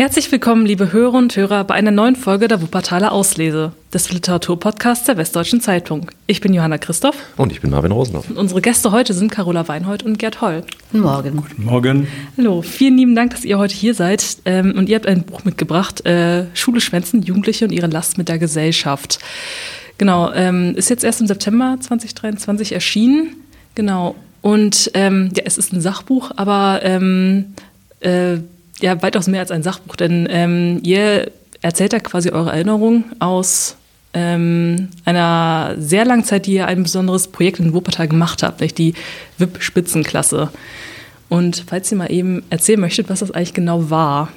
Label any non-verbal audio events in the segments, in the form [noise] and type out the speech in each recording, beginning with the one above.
Herzlich willkommen, liebe Hörer und Hörer, bei einer neuen Folge der Wuppertaler Auslese, des Literaturpodcasts der Westdeutschen Zeitung. Ich bin Johanna Christoph. Und ich bin Marvin Rosenhoff. Und unsere Gäste heute sind Carola Weinhold und Gerd Holl. Guten Morgen. Guten Morgen. Hallo, vielen lieben Dank, dass ihr heute hier seid. Ähm, und ihr habt ein Buch mitgebracht, äh, Schule schwänzen, Jugendliche und ihre Last mit der Gesellschaft. Genau, ähm, ist jetzt erst im September 2023 erschienen. Genau. Und ähm, ja, es ist ein Sachbuch, aber ähm, äh, ja weitaus mehr als ein Sachbuch, denn ähm, ihr erzählt da quasi eure Erinnerungen aus ähm, einer sehr langen Zeit, die ihr ein besonderes Projekt in Wuppertal gemacht habt, nämlich die WIP-Spitzenklasse. Und falls ihr mal eben erzählen möchtet, was das eigentlich genau war.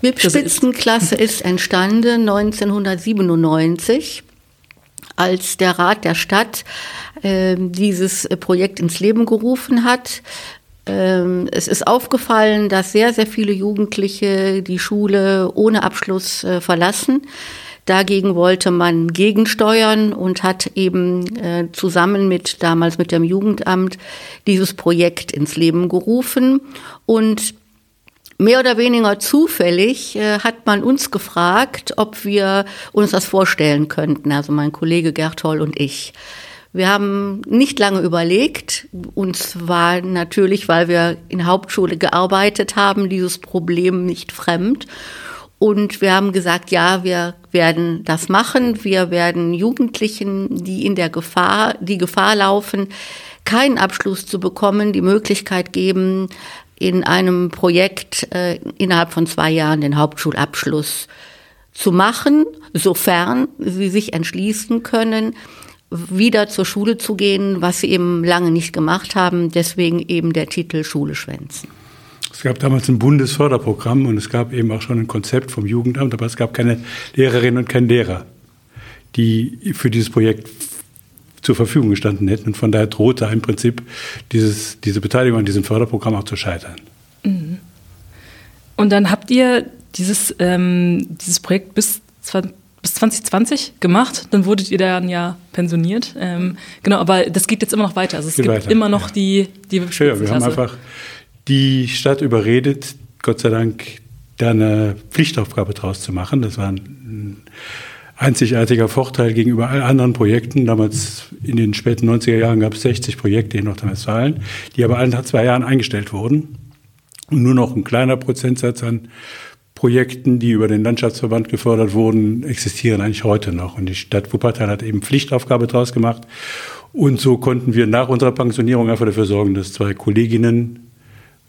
WIP-Spitzenklasse [laughs] ist entstanden 1997 als der Rat der Stadt äh, dieses Projekt ins Leben gerufen hat. Ähm, es ist aufgefallen, dass sehr, sehr viele Jugendliche die Schule ohne Abschluss äh, verlassen. Dagegen wollte man gegensteuern und hat eben äh, zusammen mit damals mit dem Jugendamt dieses Projekt ins Leben gerufen und Mehr oder weniger zufällig äh, hat man uns gefragt, ob wir uns das vorstellen könnten, also mein Kollege Gertol und ich. Wir haben nicht lange überlegt. Uns war natürlich, weil wir in Hauptschule gearbeitet haben, dieses Problem nicht fremd. Und wir haben gesagt, ja, wir werden das machen. Wir werden Jugendlichen, die in der Gefahr, die Gefahr laufen, keinen Abschluss zu bekommen, die Möglichkeit geben, in einem Projekt äh, innerhalb von zwei Jahren den Hauptschulabschluss zu machen, sofern sie sich entschließen können, wieder zur Schule zu gehen, was sie eben lange nicht gemacht haben. Deswegen eben der Titel Schule schwänzen. Es gab damals ein Bundesförderprogramm und es gab eben auch schon ein Konzept vom Jugendamt, aber es gab keine Lehrerinnen und keinen Lehrer, die für dieses Projekt zur Verfügung gestanden hätten. Und von daher drohte im Prinzip dieses, diese Beteiligung an diesem Förderprogramm auch zu scheitern. Mhm. Und dann habt ihr dieses, ähm, dieses Projekt bis, bis 2020 gemacht, dann wurdet ihr dann ja pensioniert. Ähm, genau, aber das geht jetzt immer noch weiter. Also es geht gibt weiter, immer noch ja. die, die Ja, wir haben einfach die Stadt überredet, Gott sei Dank, da eine Pflichtaufgabe draus zu machen. Das war ein einzigartiger Vorteil gegenüber allen anderen Projekten. Damals in den späten 90er Jahren gab es 60 Projekte in Nordrhein-Westfalen, die aber alle nach zwei Jahren eingestellt wurden. Und nur noch ein kleiner Prozentsatz an Projekten, die über den Landschaftsverband gefördert wurden, existieren eigentlich heute noch. Und die Stadt Wuppertal hat eben Pflichtaufgabe draus gemacht. Und so konnten wir nach unserer Pensionierung einfach dafür sorgen, dass zwei Kolleginnen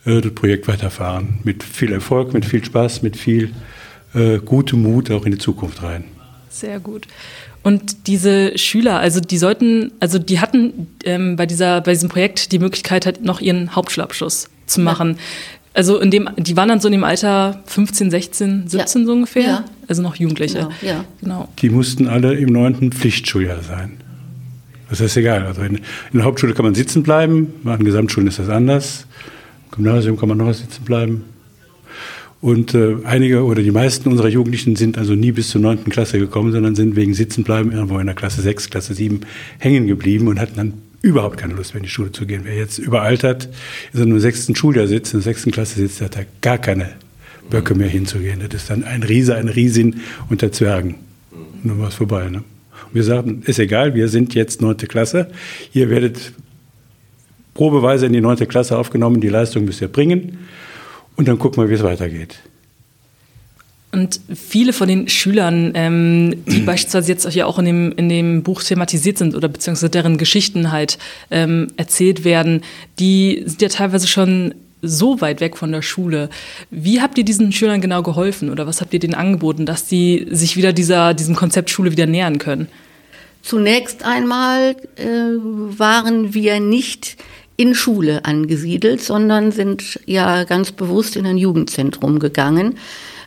äh, das Projekt weiterfahren. Mit viel Erfolg, mit viel Spaß, mit viel äh, gutem Mut auch in die Zukunft rein. Sehr gut. Und diese Schüler, also die sollten, also die hatten ähm, bei dieser, bei diesem Projekt die Möglichkeit, halt noch ihren Hauptschulabschluss zu machen. Ja. Also in dem, die waren dann so in dem Alter 15, 16, 17 ja. so ungefähr. Ja. Also noch Jugendliche. Genau. Ja. genau. Die mussten alle im neunten Pflichtschuljahr sein. Das ist egal. Also in, in, der Hauptschule kann man sitzen bleiben, an Gesamtschulen ist das anders. Im Gymnasium kann man noch sitzen bleiben. Und äh, einige oder die meisten unserer Jugendlichen sind also nie bis zur neunten Klasse gekommen, sondern sind wegen Sitzenbleiben irgendwo in der Klasse 6, Klasse 7 hängen geblieben und hatten dann überhaupt keine Lust mehr in die Schule zu gehen. Wer jetzt überaltert, in im sechsten Schuljahr sitzt, in der sechsten Klasse sitzt, hat er gar keine Böcke mehr hinzugehen. Das ist dann ein Riese, eine Riesin unter Zwergen. Und dann war es vorbei. Ne? Wir sagten, ist egal, wir sind jetzt neunte Klasse. Ihr werdet probeweise in die neunte Klasse aufgenommen, die Leistung müsst ihr bringen. Und dann gucken wir, wie es weitergeht. Und viele von den Schülern, ähm, die [clears throat] beispielsweise jetzt hier auch in dem, in dem Buch thematisiert sind oder beziehungsweise deren Geschichten halt ähm, erzählt werden, die sind ja teilweise schon so weit weg von der Schule. Wie habt ihr diesen Schülern genau geholfen oder was habt ihr denen angeboten, dass die sich wieder dieser, diesem Konzept Schule wieder nähern können? Zunächst einmal äh, waren wir nicht in Schule angesiedelt, sondern sind ja ganz bewusst in ein Jugendzentrum gegangen.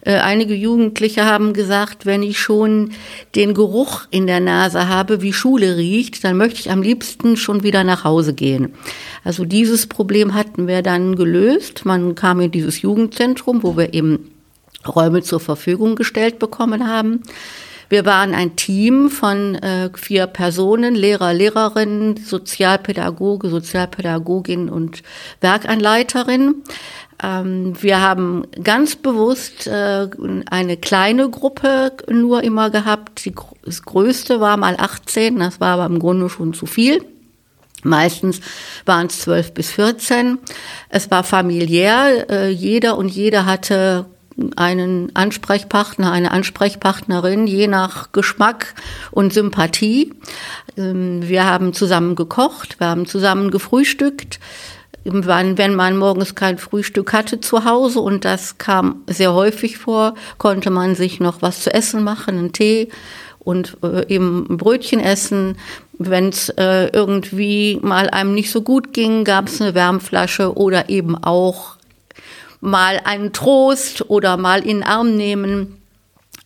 Äh, einige Jugendliche haben gesagt, wenn ich schon den Geruch in der Nase habe, wie Schule riecht, dann möchte ich am liebsten schon wieder nach Hause gehen. Also dieses Problem hatten wir dann gelöst. Man kam in dieses Jugendzentrum, wo wir eben Räume zur Verfügung gestellt bekommen haben. Wir waren ein Team von äh, vier Personen, Lehrer, Lehrerinnen, Sozialpädagoge, Sozialpädagogin und Werkanleiterin. Ähm, wir haben ganz bewusst äh, eine kleine Gruppe nur immer gehabt. Das größte war mal 18, das war aber im Grunde schon zu viel. Meistens waren es 12 bis 14. Es war familiär. Äh, jeder und jede hatte einen Ansprechpartner, eine Ansprechpartnerin, je nach Geschmack und Sympathie. Ähm, wir haben zusammen gekocht, wir haben zusammen gefrühstückt wenn man morgens kein Frühstück hatte zu Hause und das kam sehr häufig vor, konnte man sich noch was zu essen machen, einen Tee und äh, eben ein Brötchen essen. Wenn es äh, irgendwie mal einem nicht so gut ging, gab es eine Wärmflasche oder eben auch mal einen Trost oder mal in den Arm nehmen.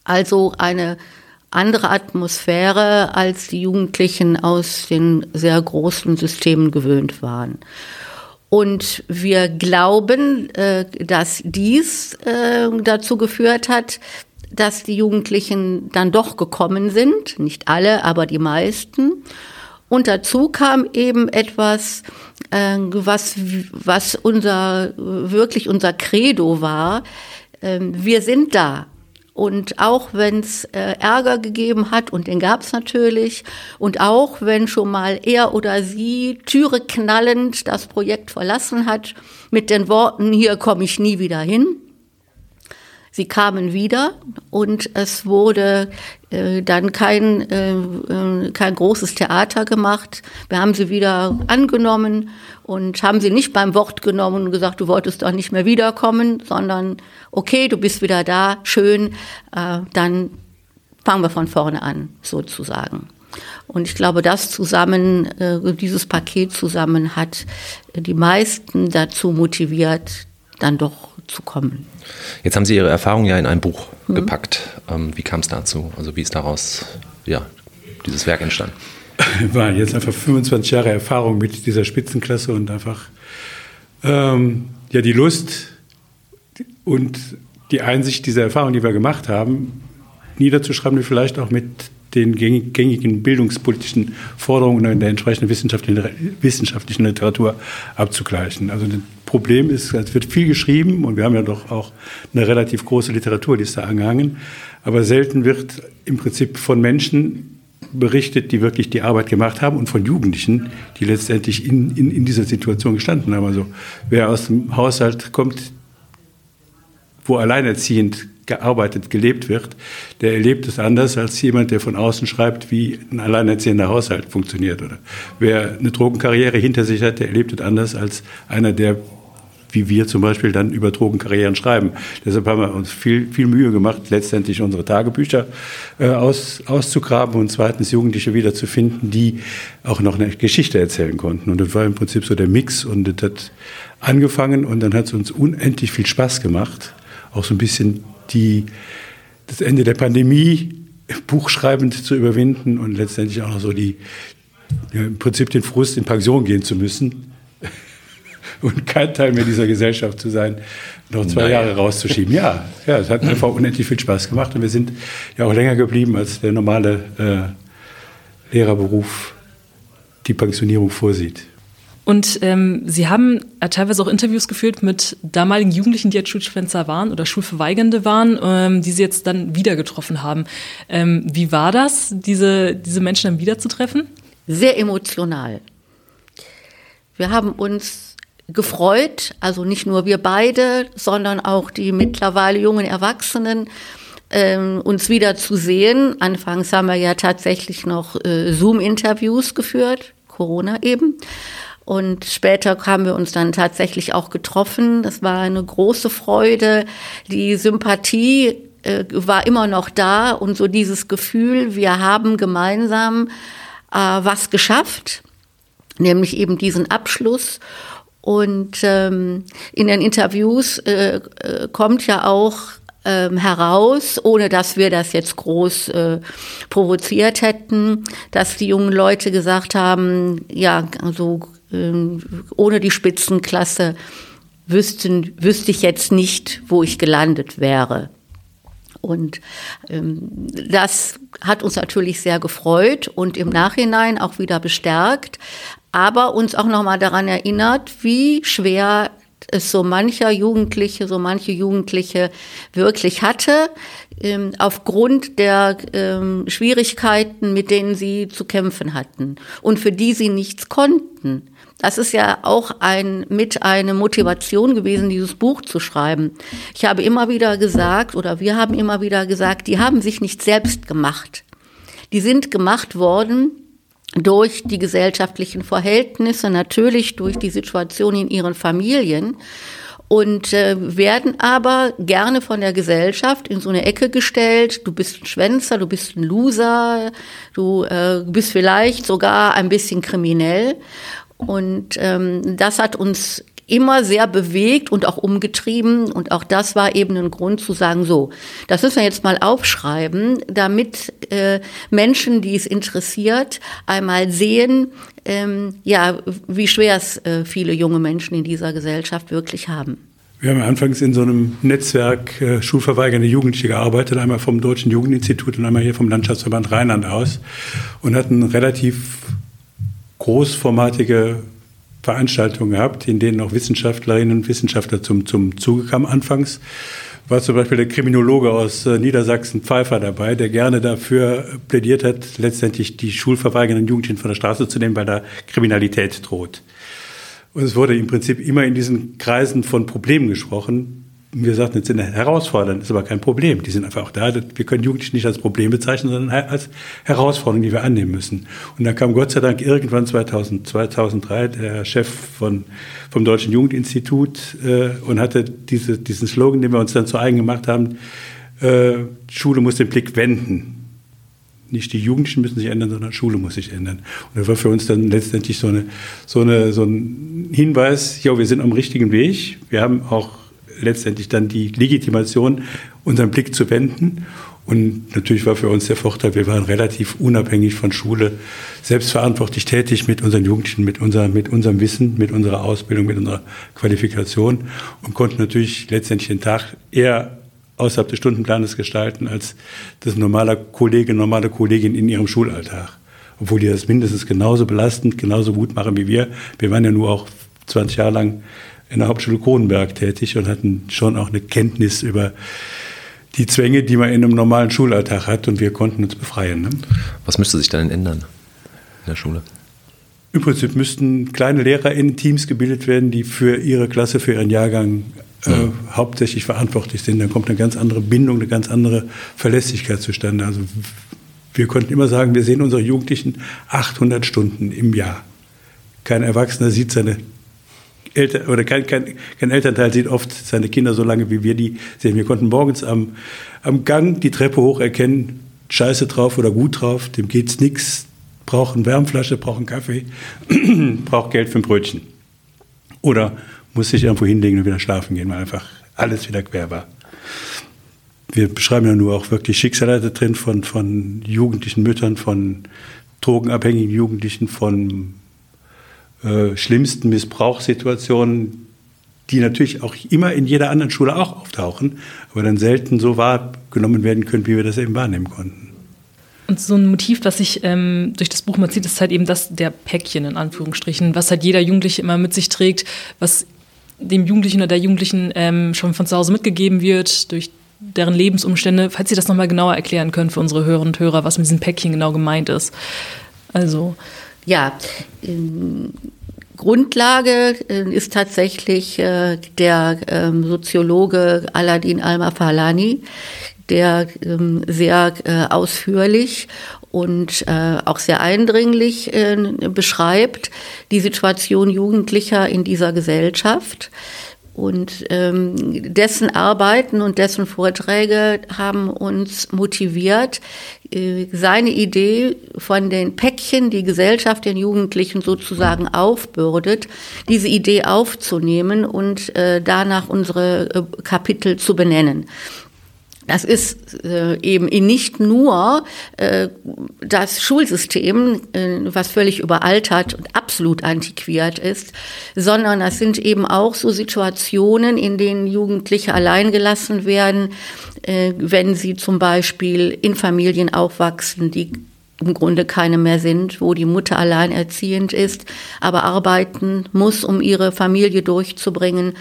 Also eine andere Atmosphäre, als die Jugendlichen aus den sehr großen Systemen gewöhnt waren. Und wir glauben, äh, dass dies äh, dazu geführt hat, dass die Jugendlichen dann doch gekommen sind, nicht alle, aber die meisten. Und dazu kam eben etwas, äh, was, was unser, wirklich unser Credo war. Wir sind da. Und auch wenn es äh, Ärger gegeben hat, und den gab es natürlich, und auch wenn schon mal er oder sie Türe knallend das Projekt verlassen hat, mit den Worten, hier komme ich nie wieder hin, Sie kamen wieder und es wurde äh, dann kein, äh, äh, kein großes Theater gemacht. Wir haben sie wieder angenommen und haben sie nicht beim Wort genommen und gesagt, du wolltest doch nicht mehr wiederkommen, sondern okay, du bist wieder da, schön, äh, dann fangen wir von vorne an, sozusagen. Und ich glaube, das zusammen, äh, dieses Paket zusammen hat die meisten dazu motiviert, dann doch zu kommen. Jetzt haben Sie Ihre Erfahrung ja in ein Buch mhm. gepackt. Ähm, wie kam es dazu? Also wie ist daraus ja, dieses Werk entstanden? [laughs] War jetzt einfach 25 Jahre Erfahrung mit dieser Spitzenklasse und einfach ähm, ja die Lust und die Einsicht dieser Erfahrung, die wir gemacht haben, niederzuschreiben, die vielleicht auch mit den gängigen bildungspolitischen Forderungen in der entsprechenden wissenschaftlichen Literatur abzugleichen. Also das Problem ist, es wird viel geschrieben und wir haben ja doch auch eine relativ große Literaturliste angehangen, aber selten wird im Prinzip von Menschen berichtet, die wirklich die Arbeit gemacht haben und von Jugendlichen, die letztendlich in, in, in dieser Situation gestanden haben. Also wer aus dem Haushalt kommt, wo alleinerziehend gearbeitet, gelebt wird, der erlebt es anders als jemand, der von außen schreibt, wie ein alleinerziehender Haushalt funktioniert. Oder wer eine Drogenkarriere hinter sich hat, der erlebt es anders als einer, der wie wir zum Beispiel dann über Drogenkarrieren schreiben. Deshalb haben wir uns viel, viel Mühe gemacht, letztendlich unsere Tagebücher äh, aus, auszugraben und zweitens Jugendliche wiederzufinden, die auch noch eine Geschichte erzählen konnten. Und das war im Prinzip so der Mix und das hat angefangen und dann hat es uns unendlich viel Spaß gemacht, auch so ein bisschen die, das Ende der Pandemie buchschreibend zu überwinden und letztendlich auch noch so die, ja, im Prinzip den Frust, in Pension gehen zu müssen [laughs] und kein Teil mehr dieser Gesellschaft zu sein, noch zwei naja. Jahre rauszuschieben. Ja, ja, es hat einfach unendlich viel Spaß gemacht und wir sind ja auch länger geblieben, als der normale äh, Lehrerberuf die Pensionierung vorsieht. Und ähm, Sie haben äh, teilweise auch Interviews geführt mit damaligen Jugendlichen, die jetzt Schulschwänzer waren oder Schulverweigernde waren, ähm, die Sie jetzt dann wieder getroffen haben. Ähm, wie war das, diese, diese Menschen dann wiederzutreffen? Sehr emotional. Wir haben uns gefreut, also nicht nur wir beide, sondern auch die mittlerweile jungen Erwachsenen, ähm, uns wieder zu sehen. Anfangs haben wir ja tatsächlich noch äh, Zoom-Interviews geführt, Corona eben. Und später haben wir uns dann tatsächlich auch getroffen. Das war eine große Freude. Die Sympathie äh, war immer noch da und so dieses Gefühl, wir haben gemeinsam äh, was geschafft, nämlich eben diesen Abschluss. Und ähm, in den Interviews äh, äh kommt ja auch ähm, heraus, ohne dass wir das jetzt groß äh, provoziert hätten, dass die jungen Leute gesagt haben, ja, ähm, ohne die Spitzenklasse wüssten, wüsste ich jetzt nicht, wo ich gelandet wäre. Und ähm, das hat uns natürlich sehr gefreut und im Nachhinein auch wieder bestärkt, aber uns auch nochmal daran erinnert, wie schwer es so mancher Jugendliche, so manche Jugendliche wirklich hatte, ähm, aufgrund der ähm, Schwierigkeiten, mit denen sie zu kämpfen hatten und für die sie nichts konnten. Das ist ja auch ein, mit eine Motivation gewesen, dieses Buch zu schreiben. Ich habe immer wieder gesagt, oder wir haben immer wieder gesagt, die haben sich nicht selbst gemacht. Die sind gemacht worden durch die gesellschaftlichen Verhältnisse, natürlich durch die Situation in ihren Familien und äh, werden aber gerne von der Gesellschaft in so eine Ecke gestellt. Du bist ein Schwänzer, du bist ein Loser, du äh, bist vielleicht sogar ein bisschen kriminell. Und ähm, das hat uns immer sehr bewegt und auch umgetrieben. Und auch das war eben ein Grund zu sagen, so, das müssen wir jetzt mal aufschreiben, damit äh, Menschen, die es interessiert, einmal sehen, ähm, ja, wie schwer es äh, viele junge Menschen in dieser Gesellschaft wirklich haben. Wir haben anfangs in so einem Netzwerk äh, schulverweigernde Jugendliche gearbeitet, einmal vom Deutschen Jugendinstitut und einmal hier vom Landschaftsverband Rheinland aus und hatten relativ großformatige Veranstaltungen gehabt, in denen auch Wissenschaftlerinnen und Wissenschaftler zum, zum Zuge kamen. Anfangs war zum Beispiel der Kriminologe aus äh, Niedersachsen Pfeiffer dabei, der gerne dafür plädiert hat, letztendlich die schulverweigernden Jugendlichen von der Straße zu nehmen, weil da Kriminalität droht. Und es wurde im Prinzip immer in diesen Kreisen von Problemen gesprochen, wir sagten, jetzt sind herausfordernd, ist aber kein Problem. Die sind einfach auch da. Wir können Jugendliche nicht als Problem bezeichnen, sondern als Herausforderung, die wir annehmen müssen. Und dann kam Gott sei Dank irgendwann 2000, 2003 der Chef von, vom Deutschen Jugendinstitut äh, und hatte diese, diesen Slogan, den wir uns dann zu eigen gemacht haben, äh, Schule muss den Blick wenden. Nicht die Jugendlichen müssen sich ändern, sondern Schule muss sich ändern. Und das war für uns dann letztendlich so, eine, so, eine, so ein Hinweis, ja, wir sind am richtigen Weg. Wir haben auch letztendlich dann die Legitimation, unseren Blick zu wenden. Und natürlich war für uns der Vorteil, wir waren relativ unabhängig von Schule, selbstverantwortlich tätig mit unseren Jugendlichen, mit, unser, mit unserem Wissen, mit unserer Ausbildung, mit unserer Qualifikation und konnten natürlich letztendlich den Tag eher außerhalb des Stundenplanes gestalten als das normale Kollege, normale Kollegin in ihrem Schulalltag. Obwohl die das mindestens genauso belastend, genauso gut machen wie wir. Wir waren ja nur auch 20 Jahre lang in der Hauptschule Kronenberg tätig und hatten schon auch eine Kenntnis über die Zwänge, die man in einem normalen Schulalltag hat und wir konnten uns befreien. Ne? Was müsste sich dann ändern in der Schule? Im Prinzip müssten kleine Lehrer in Teams gebildet werden, die für ihre Klasse, für ihren Jahrgang äh, mhm. hauptsächlich verantwortlich sind. Dann kommt eine ganz andere Bindung, eine ganz andere Verlässlichkeit zustande. Also wir konnten immer sagen, wir sehen unsere Jugendlichen 800 Stunden im Jahr. Kein Erwachsener sieht seine Eltern, oder kein, kein, kein, Elternteil sieht oft seine Kinder so lange, wie wir die sehen. Wir konnten morgens am, am Gang die Treppe hoch erkennen, scheiße drauf oder gut drauf, dem geht's nix, braucht eine Wärmflasche, braucht einen Kaffee, [clears throat] braucht Geld für ein Brötchen. Oder muss sich irgendwo hinlegen und wieder schlafen gehen, weil einfach alles wieder quer war. Wir beschreiben ja nur auch wirklich Schicksale da drin von, von jugendlichen Müttern, von drogenabhängigen Jugendlichen, von äh, schlimmsten Missbrauchssituationen, die natürlich auch immer in jeder anderen Schule auch auftauchen, aber dann selten so wahrgenommen werden können, wie wir das eben wahrnehmen konnten. Und so ein Motiv, was sich ähm, durch das Buch mal zieht, ist halt eben das der Päckchen in Anführungsstrichen, was halt jeder Jugendliche immer mit sich trägt, was dem Jugendlichen oder der Jugendlichen ähm, schon von zu Hause mitgegeben wird, durch deren Lebensumstände. Falls Sie das nochmal genauer erklären können für unsere Hörerinnen und Hörer, was mit diesem Päckchen genau gemeint ist. Also. Ja, Grundlage äh, ist tatsächlich äh, der ähm, Soziologe Aladin Al-Mafalani, der ähm, sehr äh, ausführlich und auch sehr eindringlich beschreibt die Situation Jugendlicher in dieser Gesellschaft. Und ähm, dessen Arbeiten und dessen Vorträge haben uns motiviert, äh, seine Idee von den Päckchen, die Gesellschaft den Jugendlichen sozusagen aufbürdet, diese Idee aufzunehmen und äh, danach unsere äh, Kapitel zu benennen. Das ist äh, eben nicht nur äh, das Schulsystem, äh, was völlig überaltert und absolut antiquiert ist, sondern das sind eben auch so Situationen, in denen Jugendliche alleingelassen werden, äh, wenn sie zum Beispiel in Familien aufwachsen, die im Grunde keine mehr sind, wo die Mutter alleinerziehend ist, aber arbeiten muss, um ihre Familie durchzubringen,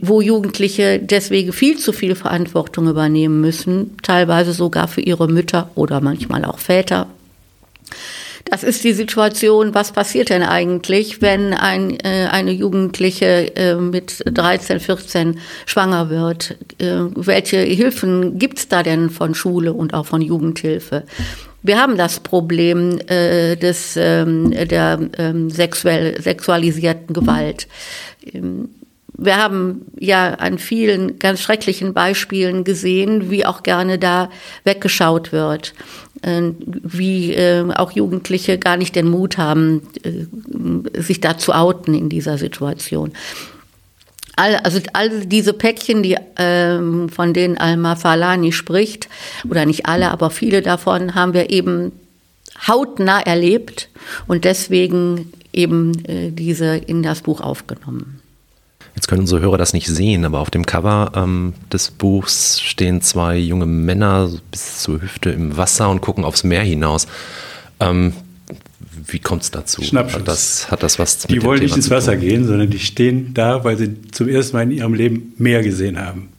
wo Jugendliche deswegen viel zu viel Verantwortung übernehmen müssen, teilweise sogar für ihre Mütter oder manchmal auch Väter. Das ist die Situation, was passiert denn eigentlich, wenn ein, äh, eine Jugendliche äh, mit 13, 14 schwanger wird? Äh, welche Hilfen gibt es da denn von Schule und auch von Jugendhilfe? Wir haben das Problem äh, des, ähm, der ähm, sexuell, sexualisierten Gewalt. Ähm, wir haben ja an vielen ganz schrecklichen Beispielen gesehen, wie auch gerne da weggeschaut wird, wie äh, auch Jugendliche gar nicht den Mut haben, äh, sich da zu outen in dieser Situation. All, also all diese Päckchen, die, ähm, von denen Alma Falani spricht, oder nicht alle, aber viele davon haben wir eben hautnah erlebt und deswegen eben äh, diese in das Buch aufgenommen. Jetzt können unsere Hörer das nicht sehen, aber auf dem Cover ähm, des Buchs stehen zwei junge Männer bis zur Hüfte im Wasser und gucken aufs Meer hinaus. Ähm, wie kommt es dazu? Schnappschuss. Hat das, hat das was Die wollen Thema nicht ins Wasser gehen, sondern die stehen da, weil sie zum ersten Mal in ihrem Leben Meer gesehen haben.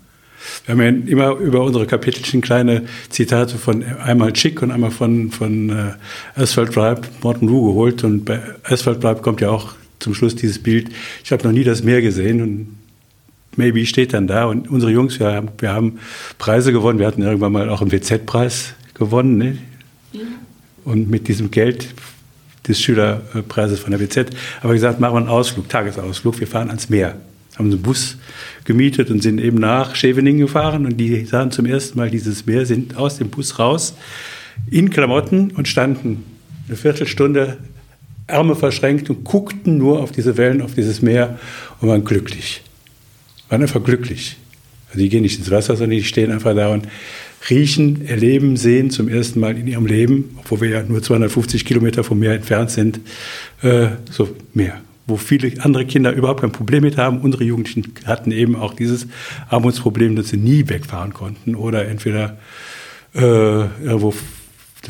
Wir haben ja immer über unsere Kapitelchen kleine Zitate von einmal Chick und einmal von, von äh, Asphalt Drive, Morton Rue geholt. Und bei Asphalt Drive kommt ja auch zum Schluss dieses Bild, ich habe noch nie das Meer gesehen und Maybe steht dann da. Und unsere Jungs, wir haben, wir haben Preise gewonnen. Wir hatten irgendwann mal auch einen WZ-Preis gewonnen. Ne? Und mit diesem Geld des Schülerpreises von der WZ haben wir gesagt, machen wir einen Ausflug, Tagesausflug. Wir fahren ans Meer. Haben einen Bus gemietet und sind eben nach Scheveningen gefahren. Und die sahen zum ersten Mal dieses Meer, sind aus dem Bus raus, in Klamotten und standen eine Viertelstunde Arme verschränkt und guckten nur auf diese Wellen, auf dieses Meer und waren glücklich. Waren einfach glücklich. Also die gehen nicht ins Wasser, sondern die stehen einfach da und riechen, erleben, sehen zum ersten Mal in ihrem Leben, obwohl wir ja nur 250 Kilometer vom Meer entfernt sind, äh, so Meer. Wo viele andere Kinder überhaupt kein Problem mit haben. Unsere Jugendlichen hatten eben auch dieses Armutsproblem, dass sie nie wegfahren konnten oder entweder äh, irgendwo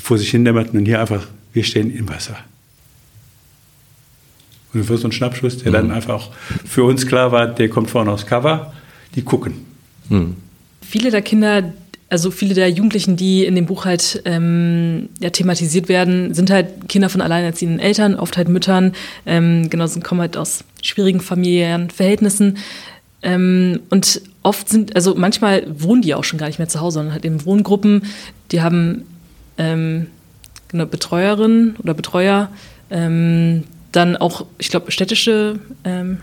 vor sich hin dämmerten und hier einfach, wir stehen im Wasser. Und für so einen Schnappschuss, der dann einfach auch für uns klar war, der kommt vorne aufs Cover, die gucken. Viele der Kinder, also viele der Jugendlichen, die in dem Buch halt ähm, ja, thematisiert werden, sind halt Kinder von alleinerziehenden Eltern, oft halt Müttern, ähm, genau, sind, kommen halt aus schwierigen familiären Verhältnissen. Ähm, und oft sind, also manchmal wohnen die auch schon gar nicht mehr zu Hause, sondern halt in Wohngruppen, die haben ähm, genau, Betreuerinnen oder Betreuer, ähm, dann auch, ich glaube, städtische ähm,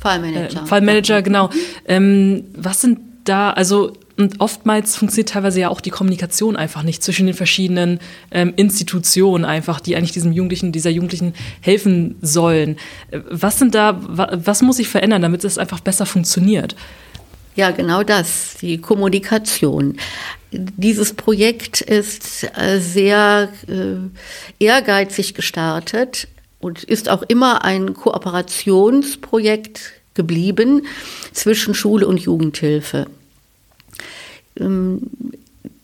Fallmanager. äh, Fallmanager, genau. Ähm, was sind da, also und oftmals funktioniert teilweise ja auch die Kommunikation einfach nicht zwischen den verschiedenen ähm, Institutionen einfach, die eigentlich diesem Jugendlichen, dieser Jugendlichen helfen sollen. Äh, Was sind da, wa, was muss sich verändern, damit es einfach besser funktioniert? Ja, genau das, die Kommunikation. Dieses Projekt ist äh, sehr äh, ehrgeizig gestartet und ist auch immer ein Kooperationsprojekt geblieben zwischen Schule und Jugendhilfe. Ähm,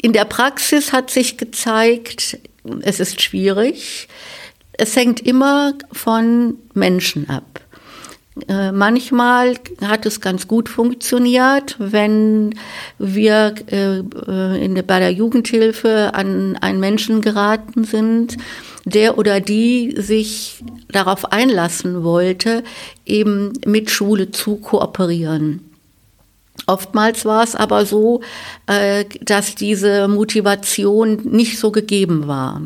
In der Praxis hat sich gezeigt, es ist schwierig. Es hängt immer von Menschen ab. Äh, Manchmal hat es ganz gut funktioniert, wenn wir äh, äh, bei der Jugendhilfe an einen Menschen geraten sind, der oder die sich darauf einlassen wollte, eben mit Schule zu kooperieren. Oftmals war es aber so, äh, dass diese Motivation nicht so gegeben war.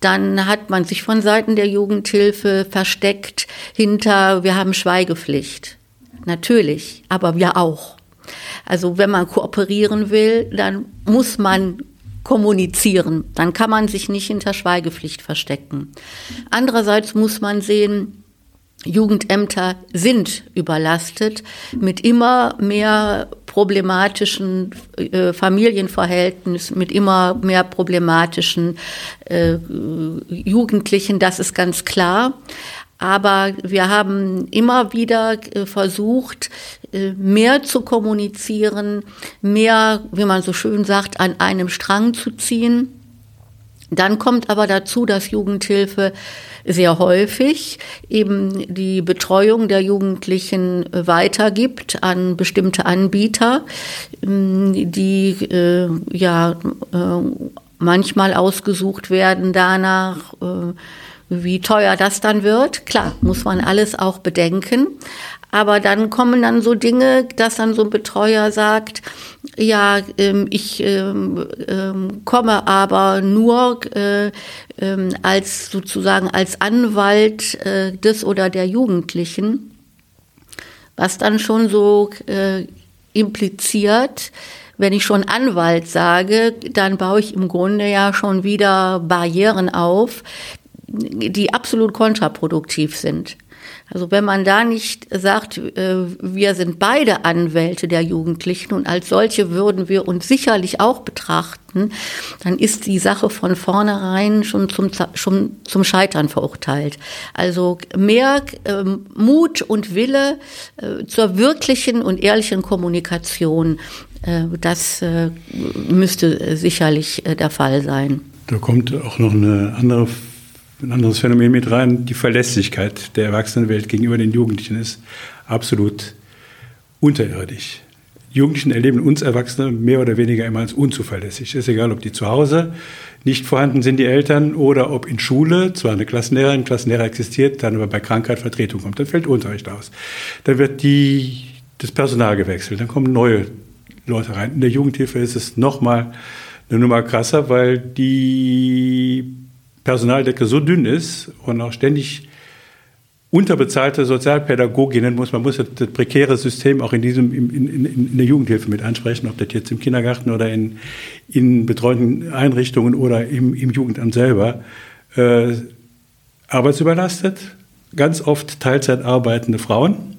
Dann hat man sich von Seiten der Jugendhilfe versteckt hinter, wir haben Schweigepflicht. Natürlich, aber wir auch. Also wenn man kooperieren will, dann muss man kommunizieren. Dann kann man sich nicht hinter Schweigepflicht verstecken. Andererseits muss man sehen, Jugendämter sind überlastet mit immer mehr problematischen äh, Familienverhältnissen, mit immer mehr problematischen äh, Jugendlichen, das ist ganz klar. Aber wir haben immer wieder äh, versucht, äh, mehr zu kommunizieren, mehr, wie man so schön sagt, an einem Strang zu ziehen. Dann kommt aber dazu, dass Jugendhilfe sehr häufig eben die Betreuung der Jugendlichen weitergibt an bestimmte Anbieter, die äh, ja äh, manchmal ausgesucht werden danach, äh, wie teuer das dann wird. Klar, muss man alles auch bedenken. Aber dann kommen dann so Dinge, dass dann so ein Betreuer sagt, ja, ähm, ich ähm, ähm, komme aber nur äh, als sozusagen als Anwalt äh, des oder der Jugendlichen, was dann schon so äh, impliziert, wenn ich schon Anwalt sage, dann baue ich im Grunde ja schon wieder Barrieren auf, die absolut kontraproduktiv sind. Also wenn man da nicht sagt, äh, wir sind beide Anwälte der Jugendlichen und als solche würden wir uns sicherlich auch betrachten, dann ist die Sache von vornherein schon zum, schon zum Scheitern verurteilt. Also mehr ähm, Mut und Wille äh, zur wirklichen und ehrlichen Kommunikation, äh, das müsste sicherlich der Fall sein. Da kommt auch noch eine andere ein anderes Phänomen mit rein. Die Verlässlichkeit der Erwachsenenwelt gegenüber den Jugendlichen ist absolut unterirdisch. Jugendlichen erleben uns Erwachsene mehr oder weniger immer als unzuverlässig. Ist egal, ob die zu Hause nicht vorhanden sind, die Eltern, oder ob in Schule zwar eine Klassenlehrerin, Klassenlehrer existiert, dann aber bei Krankheit Vertretung kommt. Dann fällt Unterricht aus. Dann wird die, das Personal gewechselt, dann kommen neue Leute rein. In der Jugendhilfe ist es nochmal eine Nummer krasser, weil die Personaldecke so dünn ist und auch ständig unterbezahlte Sozialpädagoginnen muss, man muss das prekäre System auch in diesem, in, in, in der Jugendhilfe mit ansprechen, ob das jetzt im Kindergarten oder in, in betreuten Einrichtungen oder im, im Jugendamt selber, äh, arbeitsüberlastet, ganz oft Teilzeit arbeitende Frauen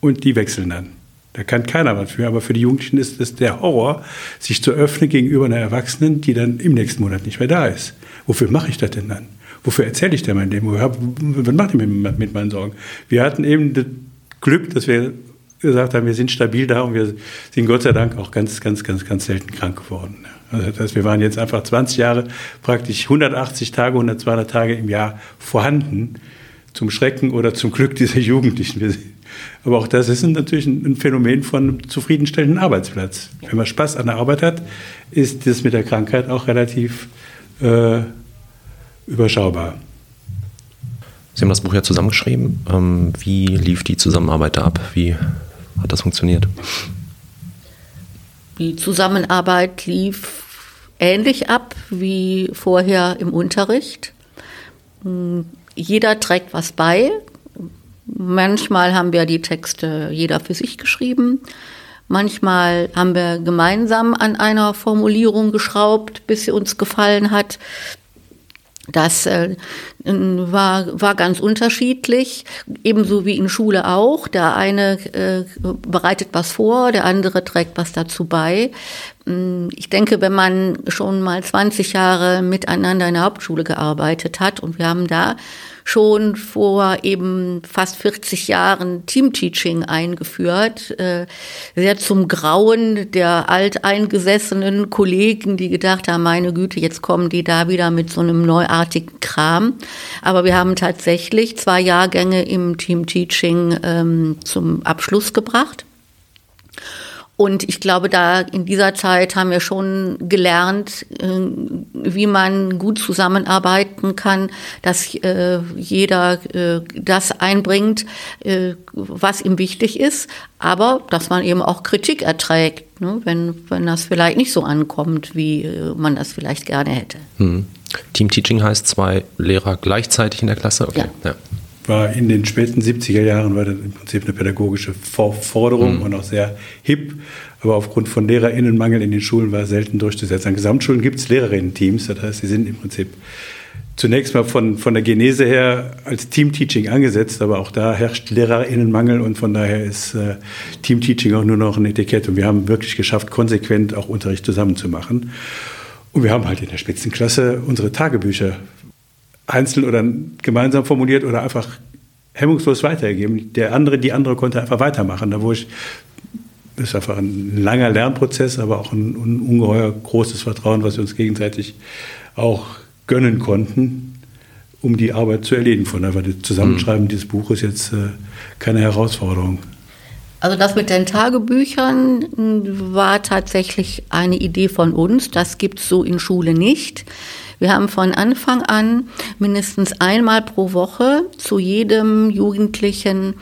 und die wechseln dann. Da kann keiner was für, aber für die Jugendlichen ist es der Horror, sich zu öffnen gegenüber einer Erwachsenen, die dann im nächsten Monat nicht mehr da ist. Wofür mache ich das denn dann? Wofür erzähle ich denn mein Leben? Was macht ihr mit, mit meinen Sorgen? Wir hatten eben das Glück, dass wir gesagt haben, wir sind stabil da und wir sind Gott sei Dank auch ganz, ganz, ganz, ganz selten krank geworden. Also das heißt, wir waren jetzt einfach 20 Jahre, praktisch 180 Tage, 100, 200 Tage im Jahr vorhanden, zum Schrecken oder zum Glück dieser Jugendlichen. Aber auch das ist natürlich ein Phänomen von einem zufriedenstellenden Arbeitsplatz. Wenn man Spaß an der Arbeit hat, ist das mit der Krankheit auch relativ äh, überschaubar. Sie haben das Buch ja zusammengeschrieben. Ähm, wie lief die Zusammenarbeit da ab? Wie hat das funktioniert? Die Zusammenarbeit lief ähnlich ab wie vorher im Unterricht. Hm, jeder trägt was bei. Manchmal haben wir die Texte jeder für sich geschrieben. Manchmal haben wir gemeinsam an einer Formulierung geschraubt, bis sie uns gefallen hat. Das äh, war, war ganz unterschiedlich, ebenso wie in Schule auch. Der eine äh, bereitet was vor, der andere trägt was dazu bei. Mm, ich denke, wenn man schon mal 20 Jahre miteinander in der Hauptschule gearbeitet hat und wir haben da schon vor eben fast 40 Jahren Teamteaching eingeführt, äh, sehr zum Grauen der alteingesessenen Kollegen, die gedacht haben, meine Güte, jetzt kommen die da wieder mit so einem neuartigen Kram. Aber wir haben tatsächlich zwei Jahrgänge im Teamteaching ähm, zum Abschluss gebracht. Und ich glaube, da in dieser Zeit haben wir schon gelernt, äh, wie man gut zusammenarbeiten kann, dass äh, jeder äh, das einbringt, was ihm wichtig ist, aber dass man eben auch Kritik erträgt, ne, wenn, wenn das vielleicht nicht so ankommt, wie man das vielleicht gerne hätte. Hm. Teamteaching heißt zwei Lehrer gleichzeitig in der Klasse? Okay. Ja. ja war in den späten 70er Jahren war das im Prinzip eine pädagogische Forderung mhm. und auch sehr hip. Aber aufgrund von Lehrerinnenmangel in den Schulen war es selten durchzusetzen. An Gesamtschulen gibt es Lehrerinnen-Teams, das heißt, sie sind im Prinzip zunächst mal von, von der Genese her als Teamteaching angesetzt, aber auch da herrscht Lehrerinnenmangel und von daher ist äh, Teamteaching auch nur noch ein Etikett. Und wir haben wirklich geschafft, konsequent auch Unterricht zusammenzumachen. Und wir haben halt in der Spitzenklasse unsere Tagebücher einzeln oder gemeinsam formuliert oder einfach hemmungslos weitergegeben. Der andere, die andere konnte einfach weitermachen. Da wo ich ist einfach ein langer Lernprozess, aber auch ein, ein ungeheuer großes Vertrauen, was wir uns gegenseitig auch gönnen konnten, um die Arbeit zu erledigen. Von daher war das Zusammenschreiben mhm. dieses Buches jetzt äh, keine Herausforderung. Also das mit den Tagebüchern hm, war tatsächlich eine Idee von uns. Das gibt es so in Schule nicht. Wir haben von Anfang an mindestens einmal pro Woche zu jedem Jugendlichen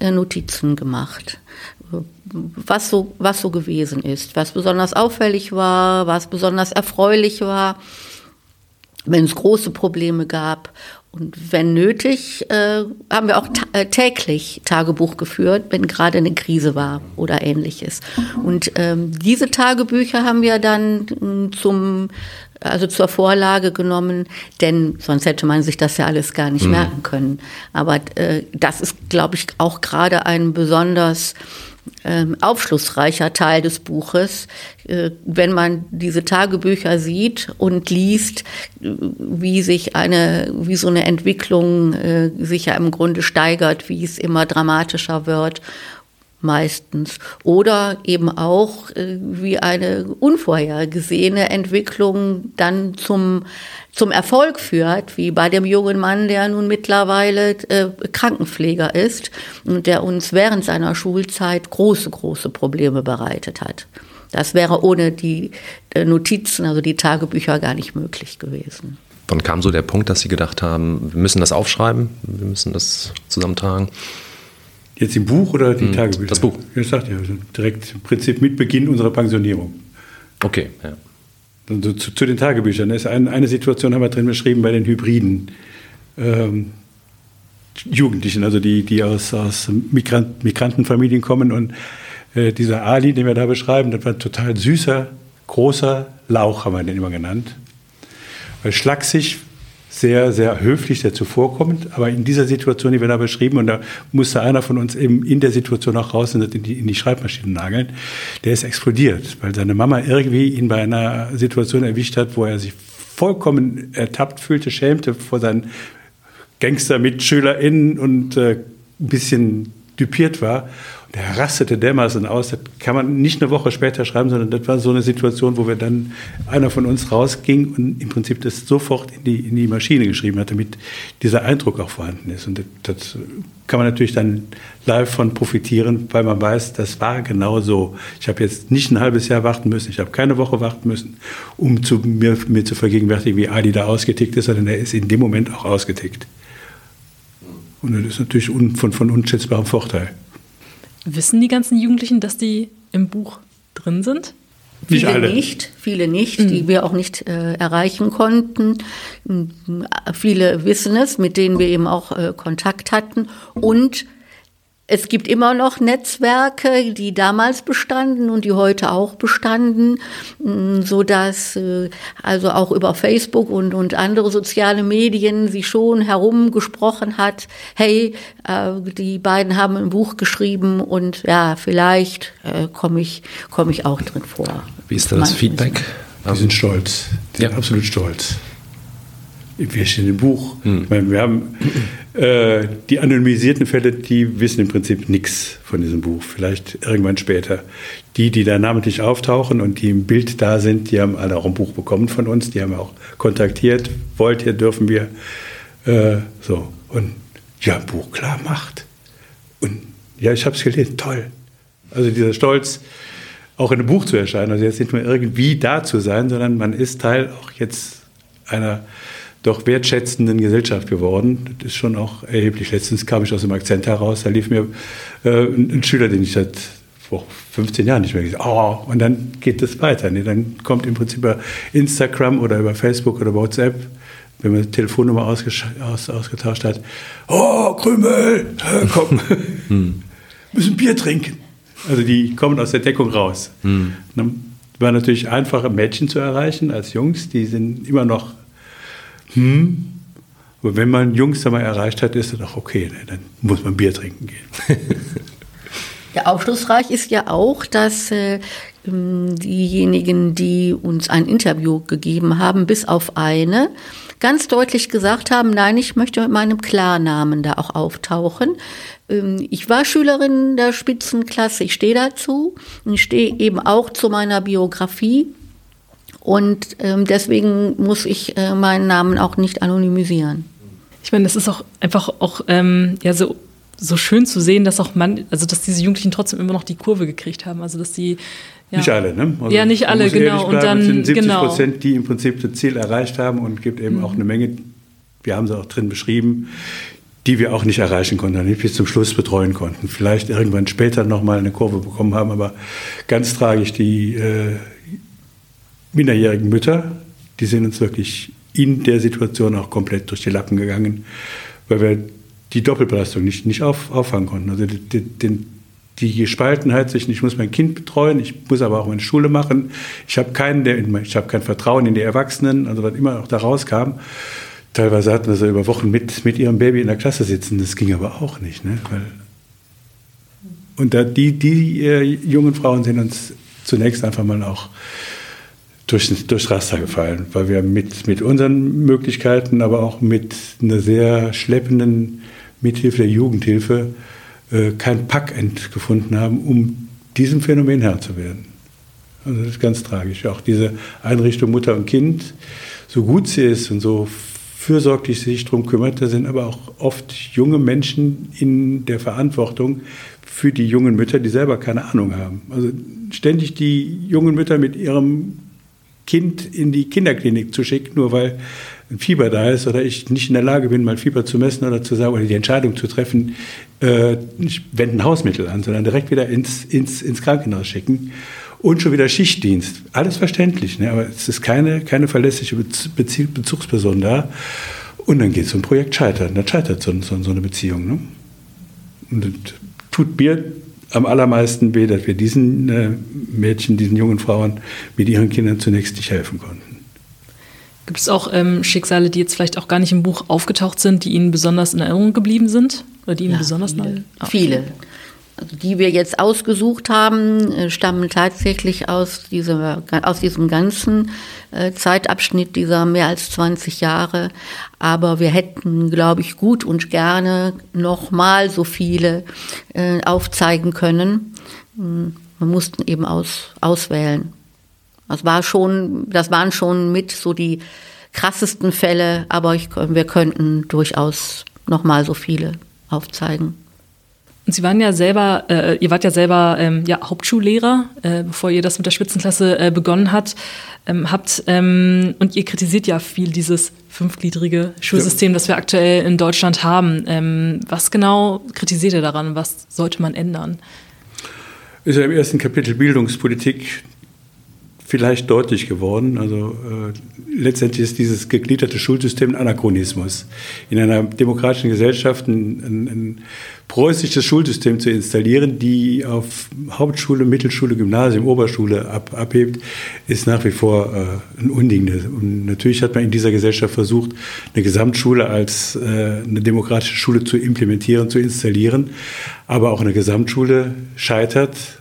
äh, Notizen gemacht was so, was so gewesen ist, was besonders auffällig war, was besonders erfreulich war, wenn es große Probleme gab. Und wenn nötig, äh, haben wir auch ta äh, täglich Tagebuch geführt, wenn gerade eine Krise war oder ähnliches. Und ähm, diese Tagebücher haben wir dann äh, zum also zur Vorlage genommen, denn sonst hätte man sich das ja alles gar nicht mhm. merken können. Aber äh, das ist, glaube ich, auch gerade ein besonders aufschlussreicher Teil des Buches, äh, wenn man diese Tagebücher sieht und liest, äh, wie sich eine, wie so eine Entwicklung äh, sich ja im Grunde steigert, wie es immer dramatischer wird meistens. Oder eben auch äh, wie eine unvorhergesehene Entwicklung dann zum, zum Erfolg führt, wie bei dem jungen Mann, der nun mittlerweile äh, Krankenpfleger ist und der uns während seiner Schulzeit große, große Probleme bereitet hat. Das wäre ohne die äh, Notizen, also die Tagebücher, gar nicht möglich gewesen. Wann kam so der Punkt, dass Sie gedacht haben, wir müssen das aufschreiben, wir müssen das zusammentragen? Jetzt im Buch oder die hm, Tagebücher? Das Buch. Ich sagte ja, also direkt im Prinzip mit Beginn unserer Pensionierung. Okay, ja. Also zu, zu, den Tagebüchern. Ist ein, eine Situation haben wir drin beschrieben bei den Hybriden. Ähm, Jugendlichen, also die, die aus, aus Migrant, Migrantenfamilien kommen. Und äh, dieser Ali, den wir da beschreiben, das war ein total süßer, großer Lauch, haben wir den immer genannt. Weil schlaksig, sehr, sehr höflich, sehr zuvorkommend. Aber in dieser Situation, die wir da beschrieben, und da musste einer von uns eben in der Situation auch raus und in die, in die Schreibmaschine nageln, der ist explodiert, weil seine Mama irgendwie ihn bei einer Situation erwischt hat, wo er sich vollkommen ertappt fühlte, schämte vor seinen Gangster-MitschülerInnen und äh, ein bisschen düpiert war der rastete dermaßen aus, das kann man nicht eine Woche später schreiben, sondern das war so eine Situation, wo wir dann, einer von uns rausging und im Prinzip das sofort in die, in die Maschine geschrieben hat, damit dieser Eindruck auch vorhanden ist. Und das, das kann man natürlich dann live von profitieren, weil man weiß, das war genau so. Ich habe jetzt nicht ein halbes Jahr warten müssen, ich habe keine Woche warten müssen, um zu, mir, mir zu vergegenwärtigen, wie Adi da ausgetickt ist, sondern er ist in dem Moment auch ausgetickt. Und das ist natürlich un, von, von unschätzbarem Vorteil. Wissen die ganzen Jugendlichen, dass die im Buch drin sind? Nicht viele alle. nicht, viele nicht, mhm. die wir auch nicht äh, erreichen konnten. Viele wissen es, mit denen wir eben auch äh, Kontakt hatten. Und es gibt immer noch Netzwerke, die damals bestanden und die heute auch bestanden, mm, so dass äh, also auch über Facebook und, und andere soziale Medien sich schon herumgesprochen hat, hey, äh, die beiden haben ein Buch geschrieben und ja, vielleicht äh, komme ich, komme ich auch drin vor. Wie ist da das Feedback? Die sind stolz, die ja. sind absolut stolz wir stehen im Buch. Hm. Ich meine, wir haben äh, die anonymisierten Fälle, die wissen im Prinzip nichts von diesem Buch. Vielleicht irgendwann später. Die, die da namentlich auftauchen und die im Bild da sind, die haben alle auch ein Buch bekommen von uns. Die haben auch kontaktiert. Wollt ihr, dürfen wir. Äh, so. Und ja, Buch klar macht. Und ja, ich habe es gelesen. Toll. Also dieser Stolz, auch in einem Buch zu erscheinen. Also jetzt nicht nur irgendwie da zu sein, sondern man ist Teil auch jetzt einer doch wertschätzenden Gesellschaft geworden. Das ist schon auch erheblich. Letztens kam ich aus dem Akzent heraus, da lief mir äh, ein, Schüler, den ich seit vor 15 Jahren nicht mehr gesehen habe. Oh, und dann geht es weiter. Nee, dann kommt im Prinzip über Instagram oder über Facebook oder WhatsApp, wenn man die Telefonnummer aus, ausgetauscht hat, oh, Krümel, komm, [laughs] hm. müssen Bier trinken. Also die kommen aus der Deckung raus. Hm. War natürlich einfacher, Mädchen zu erreichen als Jungs. Die sind immer noch hm, und wenn man Jungs einmal erreicht hat, ist es doch okay, ne? dann muss man Bier trinken gehen. [laughs] Ja, aufschlussreich ist ja auch, dass äh, ähm, diejenigen, die uns ein Interview gegeben haben, bis auf eine, ganz deutlich gesagt haben, nein, ich möchte mit meinem Klarnamen da auch auftauchen. Ähm, ich war Schülerin der Spitzenklasse, ich stehe dazu. Ich stehe eben auch zu meiner Biografie. Und ähm, deswegen muss ich äh, meinen Namen auch nicht anonymisieren. Ich meine, das ist auch einfach auch ähm, ja so so schön zu sehen, dass auch man, also dass diese Jugendlichen trotzdem immer noch die Kurve gekriegt haben, also dass die ja. Nicht alle, ne? Also ja, nicht alle, genau. und dann sind 70 genau. Prozent, die im Prinzip das Ziel erreicht haben und gibt eben mhm. auch eine Menge, wir haben sie auch drin beschrieben, die wir auch nicht erreichen konnten, nicht bis zum Schluss betreuen konnten. Vielleicht irgendwann später nochmal eine Kurve bekommen haben, aber ganz tragisch, die äh, minderjährigen Mütter, die sind uns wirklich in der Situation auch komplett durch die Lappen gegangen, weil wir die Doppelbelastung nicht, nicht auf, auffangen konnten. Also den, den, die Gespaltenheit zwischen, ich muss mein Kind betreuen, ich muss aber auch meine Schule machen, ich habe keinen, ich habe kein Vertrauen in die Erwachsenen, also was immer auch da rauskam. Teilweise hatten wir so über Wochen mit, mit ihrem Baby in der Klasse sitzen, das ging aber auch nicht. Ne? Weil, und da, die, die äh, jungen Frauen sind uns zunächst einfach mal auch durch, durchs Raster gefallen, weil wir mit, mit unseren Möglichkeiten, aber auch mit einer sehr schleppenden Mithilfe der Jugendhilfe äh, kein Packend gefunden haben, um diesem Phänomen Herr zu werden. Also das ist ganz tragisch. Auch diese Einrichtung Mutter und Kind, so gut sie ist und so fürsorglich sich darum kümmert, da sind aber auch oft junge Menschen in der Verantwortung für die jungen Mütter, die selber keine Ahnung haben. Also ständig die jungen Mütter mit ihrem Kind in die Kinderklinik zu schicken, nur weil ein Fieber da ist oder ich nicht in der Lage bin, mal Fieber zu messen oder zu sagen oder die Entscheidung zu treffen, äh, ich wende ein Hausmittel an, sondern direkt wieder ins, ins, ins Krankenhaus schicken und schon wieder Schichtdienst. Alles verständlich, ne? aber es ist keine, keine verlässliche Bezugsperson da. Und dann geht so ein Projekt scheitern. Dann scheitert so, so, so eine Beziehung. Ne? Und tut mir am allermeisten weh, dass wir diesen äh, Mädchen, diesen jungen Frauen mit ihren Kindern zunächst nicht helfen konnten. Gibt es auch ähm, Schicksale, die jetzt vielleicht auch gar nicht im Buch aufgetaucht sind, die Ihnen besonders in Erinnerung geblieben sind? Oder die Ihnen ja, besonders viele. Ah, viele. Die wir jetzt ausgesucht haben, äh, stammen tatsächlich aus, dieser, aus diesem ganzen äh, Zeitabschnitt dieser mehr als 20 Jahre. Aber wir hätten, glaube ich, gut und gerne noch mal so viele äh, aufzeigen können. Hm, wir mussten eben aus, auswählen. Das war schon, das waren schon mit so die krassesten Fälle, aber ich, wir könnten durchaus noch mal so viele aufzeigen. Und Sie waren ja selber, äh, ihr wart ja selber ähm, ja, Hauptschullehrer, äh, bevor ihr das mit der Spitzenklasse äh, begonnen habt. Ähm, habt ähm, und ihr kritisiert ja viel dieses fünfgliedrige Schulsystem, ja. das wir aktuell in Deutschland haben. Ähm, was genau kritisiert ihr daran? Was sollte man ändern? Ist ja im ersten Kapitel Bildungspolitik vielleicht deutlich geworden. Also äh, letztendlich ist dieses gegliederte Schulsystem ein Anachronismus. In einer demokratischen Gesellschaft ein, ein, ein preußisches Schulsystem zu installieren, die auf Hauptschule, Mittelschule, Gymnasium, Oberschule ab, abhebt, ist nach wie vor äh, ein Unding. Und natürlich hat man in dieser Gesellschaft versucht, eine Gesamtschule als äh, eine demokratische Schule zu implementieren, zu installieren. Aber auch eine Gesamtschule scheitert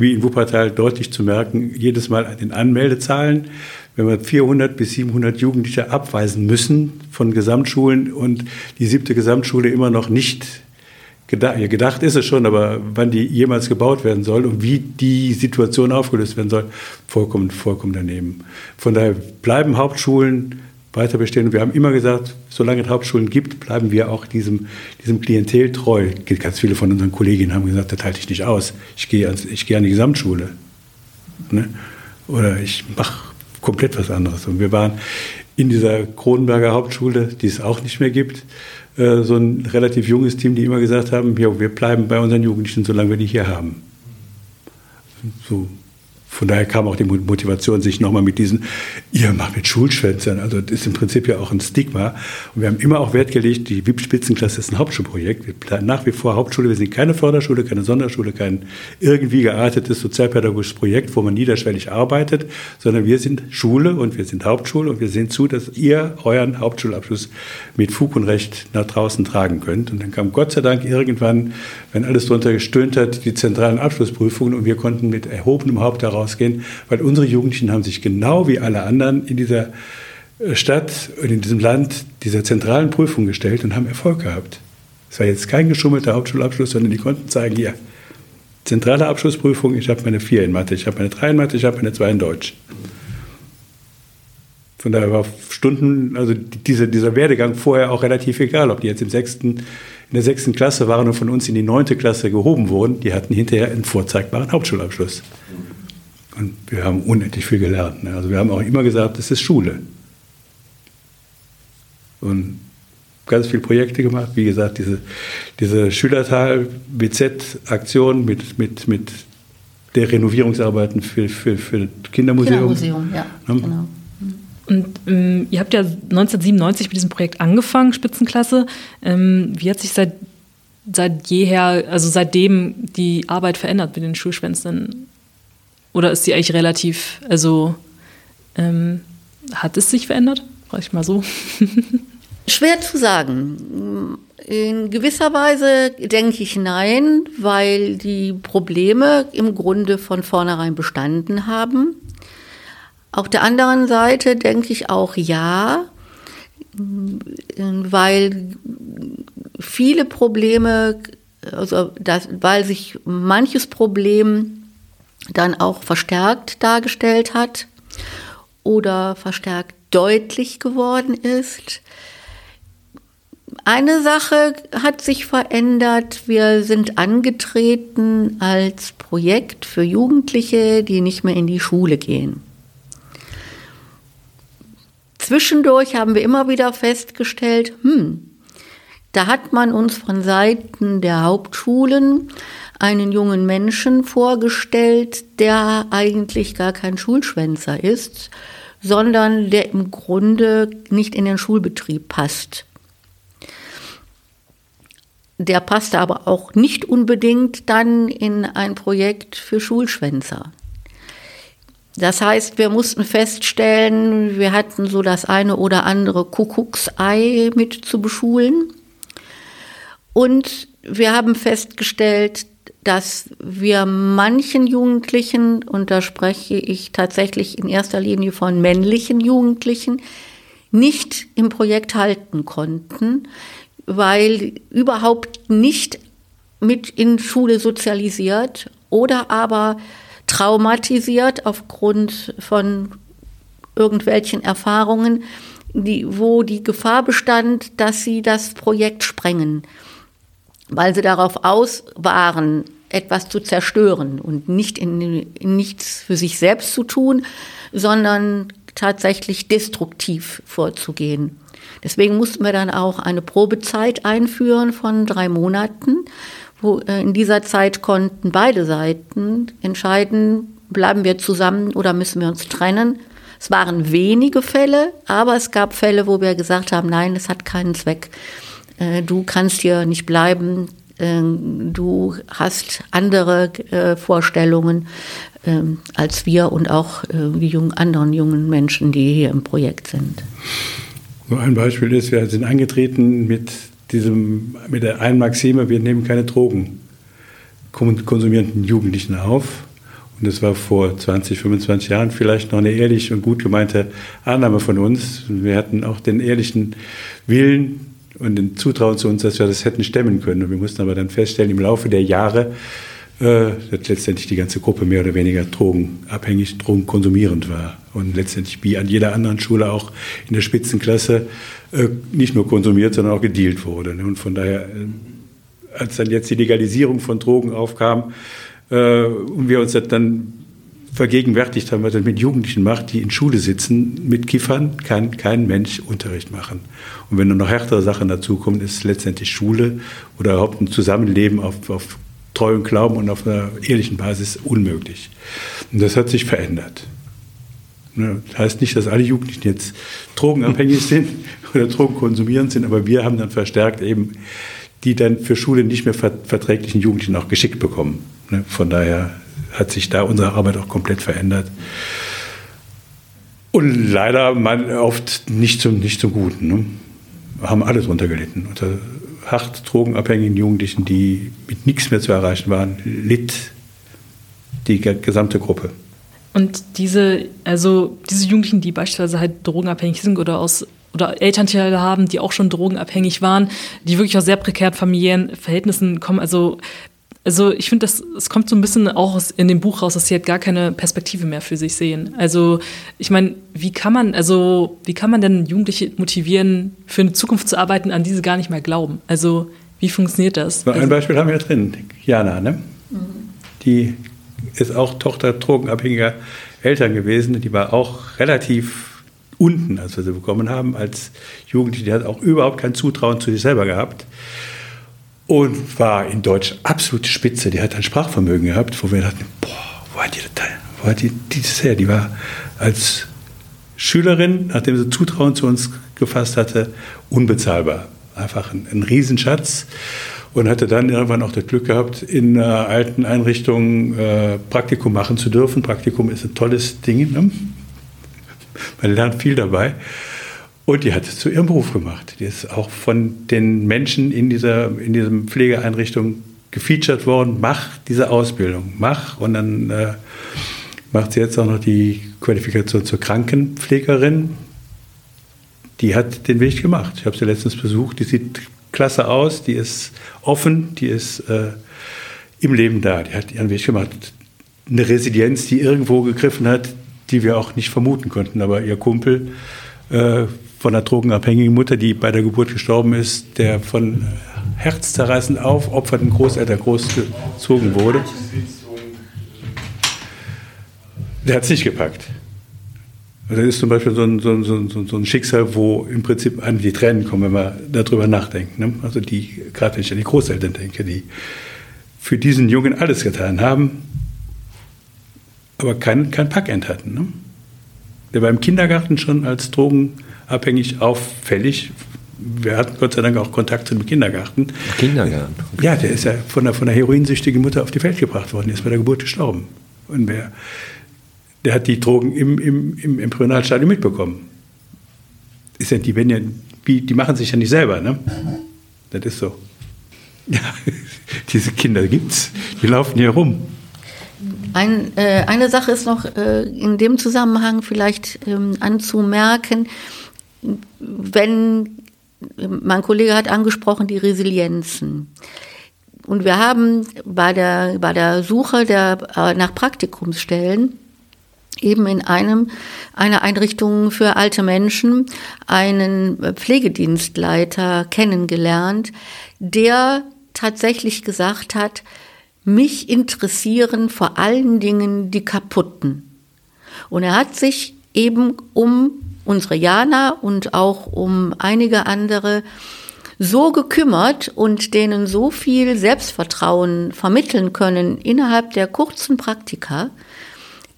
wie in Wuppertal deutlich zu merken, jedes Mal an den Anmeldezahlen. Wenn wir 400 bis 700 Jugendliche abweisen müssen von Gesamtschulen und die siebte Gesamtschule immer noch nicht gedacht, ja, gedacht ist es schon, aber wann die jemals gebaut werden soll und wie die Situation aufgelöst werden soll, vollkommen, vollkommen daneben. Von daher bleiben Hauptschulen weiter bestehen. wir haben immer gesagt, solange es Hauptschulen gibt, bleiben wir auch diesem, diesem Klientel treu. Ganz viele von unseren Kolleginnen haben gesagt, das halte ich nicht aus. Ich gehe, ans, ich gehe an die Gesamtschule. Ne? Oder ich mache komplett was anderes. Und wir waren in dieser Kronenberger Hauptschule, die es auch nicht mehr gibt, äh, so ein relativ junges Team, die immer gesagt haben, jo, wir bleiben bei unseren Jugendlichen, solange wir die hier haben. So von daher kam auch die Motivation, sich nochmal mit diesen, ihr macht mit Schulschwänzern, also das ist im Prinzip ja auch ein Stigma. Und wir haben immer auch Wert gelegt, die WIP-Spitzenklasse ist ein Hauptschulprojekt. Wir planen nach wie vor Hauptschule, wir sind keine Förderschule, keine Sonderschule, kein irgendwie geartetes sozialpädagogisches Projekt, wo man niederschwellig arbeitet, sondern wir sind Schule und wir sind Hauptschule und wir sehen zu, dass ihr euren Hauptschulabschluss mit Fug und Recht nach draußen tragen könnt. Und dann kam Gott sei Dank irgendwann, wenn alles drunter gestöhnt hat, die zentralen Abschlussprüfungen und wir konnten mit erhobenem Haupt heraus rausgehen, weil unsere Jugendlichen haben sich genau wie alle anderen in dieser äh, Stadt und in diesem Land dieser zentralen Prüfung gestellt und haben Erfolg gehabt. Es war jetzt kein geschummelter Hauptschulabschluss, sondern die konnten zeigen, hier, zentrale Abschlussprüfung, ich habe meine 4 in Mathe, ich habe meine 3 in Mathe, ich habe meine 2 in Deutsch. Von daher war Stunden, also diese, dieser Werdegang vorher auch relativ egal, ob die jetzt im sechsten, in der sechsten Klasse waren und von uns in die neunte Klasse gehoben wurden, die hatten hinterher einen vorzeigbaren Hauptschulabschluss. Und wir haben unendlich viel gelernt. Ne? Also wir haben auch immer gesagt, das ist Schule. Und ganz viele Projekte gemacht. Wie gesagt, diese, diese Schülertal-BZ-Aktion mit, mit, mit der Renovierungsarbeiten für, für, für Kindermuseum. Kindermuseum, ja, ne? genau. Und ähm, ihr habt ja 1997 mit diesem Projekt angefangen, Spitzenklasse. Ähm, wie hat sich seit, seit jeher, also seitdem die Arbeit verändert mit den Schulschwänzen? Oder ist sie eigentlich relativ, also ähm, hat es sich verändert? Frage ich mal so. [laughs] Schwer zu sagen. In gewisser Weise denke ich nein, weil die Probleme im Grunde von vornherein bestanden haben. Auf der anderen Seite denke ich auch ja, weil viele Probleme, also das, weil sich manches Problem dann auch verstärkt dargestellt hat oder verstärkt deutlich geworden ist. Eine Sache hat sich verändert. Wir sind angetreten als Projekt für Jugendliche, die nicht mehr in die Schule gehen. Zwischendurch haben wir immer wieder festgestellt, hm, da hat man uns von Seiten der Hauptschulen einen jungen Menschen vorgestellt, der eigentlich gar kein Schulschwänzer ist, sondern der im Grunde nicht in den Schulbetrieb passt. Der passte aber auch nicht unbedingt dann in ein Projekt für Schulschwänzer. Das heißt, wir mussten feststellen, wir hatten so das eine oder andere Kuckucksei mit zu beschulen. Und wir haben festgestellt, dass wir manchen Jugendlichen, und da spreche ich tatsächlich in erster Linie von männlichen Jugendlichen, nicht im Projekt halten konnten, weil überhaupt nicht mit in Schule sozialisiert oder aber traumatisiert aufgrund von irgendwelchen Erfahrungen, die, wo die Gefahr bestand, dass sie das Projekt sprengen weil sie darauf aus waren, etwas zu zerstören und nicht in, in nichts für sich selbst zu tun, sondern tatsächlich destruktiv vorzugehen. Deswegen mussten wir dann auch eine Probezeit einführen von drei Monaten, wo äh, in dieser Zeit konnten beide Seiten entscheiden, bleiben wir zusammen oder müssen wir uns trennen. Es waren wenige Fälle, aber es gab Fälle, wo wir gesagt haben, nein, es hat keinen Zweck. Äh, du kannst hier nicht bleiben, äh, du hast andere äh, Vorstellungen ähm, als wir und auch die jungen, anderen jungen Menschen, die hier im Projekt sind. Nur ein Beispiel ist, wir sind angetreten mit, diesem, mit der einen Maxime, wir nehmen keine Drogen konsumierenden Jugendlichen auf. Und das war vor 20, 25 Jahren vielleicht noch eine ehrliche und gut gemeinte Annahme von uns. Wir hatten auch den ehrlichen Willen, und den Zutrauen zu uns, dass wir das hätten stemmen können. Und wir mussten aber dann feststellen, im Laufe der Jahre, äh, dass letztendlich die ganze Gruppe mehr oder weniger drogenabhängig, drogenkonsumierend war. Und letztendlich wie an jeder anderen Schule auch in der Spitzenklasse äh, nicht nur konsumiert, sondern auch gedealt wurde. Und von daher, äh, als dann jetzt die Legalisierung von Drogen aufkam äh, und wir uns das dann vergegenwärtigt haben, was das mit Jugendlichen macht, die in Schule sitzen. Mit Kiffern kann kein Mensch Unterricht machen. Und wenn dann noch härtere Sachen dazukommen, ist letztendlich Schule oder überhaupt ein Zusammenleben auf, auf treu Glauben und auf einer ehrlichen Basis unmöglich. Und das hat sich verändert. Ne, das heißt nicht, dass alle Jugendlichen jetzt drogenabhängig [laughs] sind oder Drogen konsumieren sind, aber wir haben dann verstärkt eben die dann für Schule nicht mehr verträglichen Jugendlichen auch geschickt bekommen. Ne, von daher hat sich da unsere Arbeit auch komplett verändert. Und leider man oft nicht zum, nicht zum Guten. Ne? Haben alle drunter gelitten. Unter hart drogenabhängigen Jugendlichen, die mit nichts mehr zu erreichen waren, litt die gesamte Gruppe. Und diese, also diese Jugendlichen, die beispielsweise halt drogenabhängig sind oder aus oder Elternteile haben, die auch schon drogenabhängig waren, die wirklich aus sehr prekären familiären Verhältnissen kommen. Also, also ich finde, es kommt so ein bisschen auch in dem Buch raus, dass sie halt gar keine Perspektive mehr für sich sehen. Also ich meine, wie kann man, also wie kann man denn Jugendliche motivieren, für eine Zukunft zu arbeiten, an die sie gar nicht mehr glauben? Also wie funktioniert das? Ein also, Beispiel haben wir ja drin, Jana, ne? Mhm. Die ist auch Tochter drogenabhängiger Eltern gewesen. Die war auch relativ unten, als wir sie bekommen haben, als Jugendliche. Die hat auch überhaupt kein Zutrauen zu sich selber gehabt. Und war in Deutsch absolute Spitze. Die hat ein Sprachvermögen gehabt, wo wir dachten, boah, wo hat die das, wo hat die, die das her? Die war als Schülerin, nachdem sie Zutrauen zu uns gefasst hatte, unbezahlbar. Einfach ein, ein Riesenschatz und hatte dann irgendwann auch das Glück gehabt, in einer alten Einrichtung äh, Praktikum machen zu dürfen. Praktikum ist ein tolles Ding. Ne? Man lernt viel dabei. Und die hat es zu ihrem Beruf gemacht. Die ist auch von den Menschen in dieser in diesem Pflegeeinrichtung gefeatured worden. Mach diese Ausbildung, mach. Und dann äh, macht sie jetzt auch noch die Qualifikation zur Krankenpflegerin. Die hat den Weg gemacht. Ich habe sie letztens besucht. Die sieht klasse aus, die ist offen, die ist äh, im Leben da, die hat ihren Weg gemacht. Eine Resilienz, die irgendwo gegriffen hat, die wir auch nicht vermuten konnten. Aber ihr Kumpel äh, von einer drogenabhängigen Mutter, die bei der Geburt gestorben ist, der von herzzerreißend aufopferten Großeltern großgezogen wurde, der hat es nicht gepackt. Also das ist zum Beispiel so ein, so, ein, so, ein, Schicksal, wo im Prinzip an die Tränen kommen, wenn man darüber nachdenkt. Ne? Also die, gerade wenn ich an die Großeltern denke, die für diesen Jungen alles getan haben, aber kein, kein Packend hatten. Ne? Der war im Kindergarten schon als drogenabhängig auffällig. Wir hatten Gott sei Dank auch Kontakt zu dem Kindergarten. Kindergarten? Okay. Ja, der ist ja von der, von der heroinsüchtigen Mutter auf die Welt gebracht worden, der ist bei der Geburt gestorben. Und wer der hat die Drogen im, im, im Embryonalstadium mitbekommen. Ist ja, die, ja, die, die machen sich ja nicht selber, ne? Das ist so. [laughs] Ja, diese Kinder gibt's, die laufen hier rum. Ein, äh, eine Sache ist noch äh, in dem Zusammenhang vielleicht ähm, anzumerken, wenn mein Kollege hat angesprochen die Resilienzen. Und wir haben bei der, bei der Suche der, äh, nach Praktikumsstellen eben in einem, einer Einrichtung für alte Menschen einen Pflegedienstleiter kennengelernt, der tatsächlich gesagt hat, mich interessieren vor allen Dingen die Kaputten. Und er hat sich eben um unsere Jana und auch um einige andere so gekümmert und denen so viel Selbstvertrauen vermitteln können innerhalb der kurzen Praktika,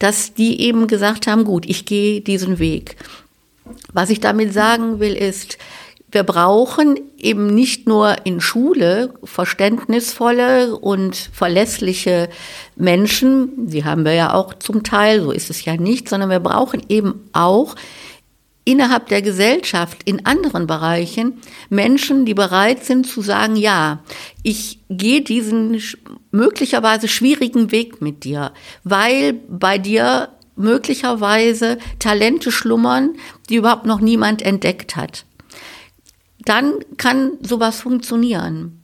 dass die eben gesagt haben, gut, ich gehe diesen Weg. Was ich damit sagen will, ist, wir brauchen eben nicht nur in Schule verständnisvolle und verlässliche Menschen, die haben wir ja auch zum Teil, so ist es ja nicht, sondern wir brauchen eben auch innerhalb der Gesellschaft in anderen Bereichen Menschen, die bereit sind zu sagen, ja, ich gehe diesen möglicherweise schwierigen Weg mit dir, weil bei dir möglicherweise Talente schlummern, die überhaupt noch niemand entdeckt hat. Dann kann sowas funktionieren.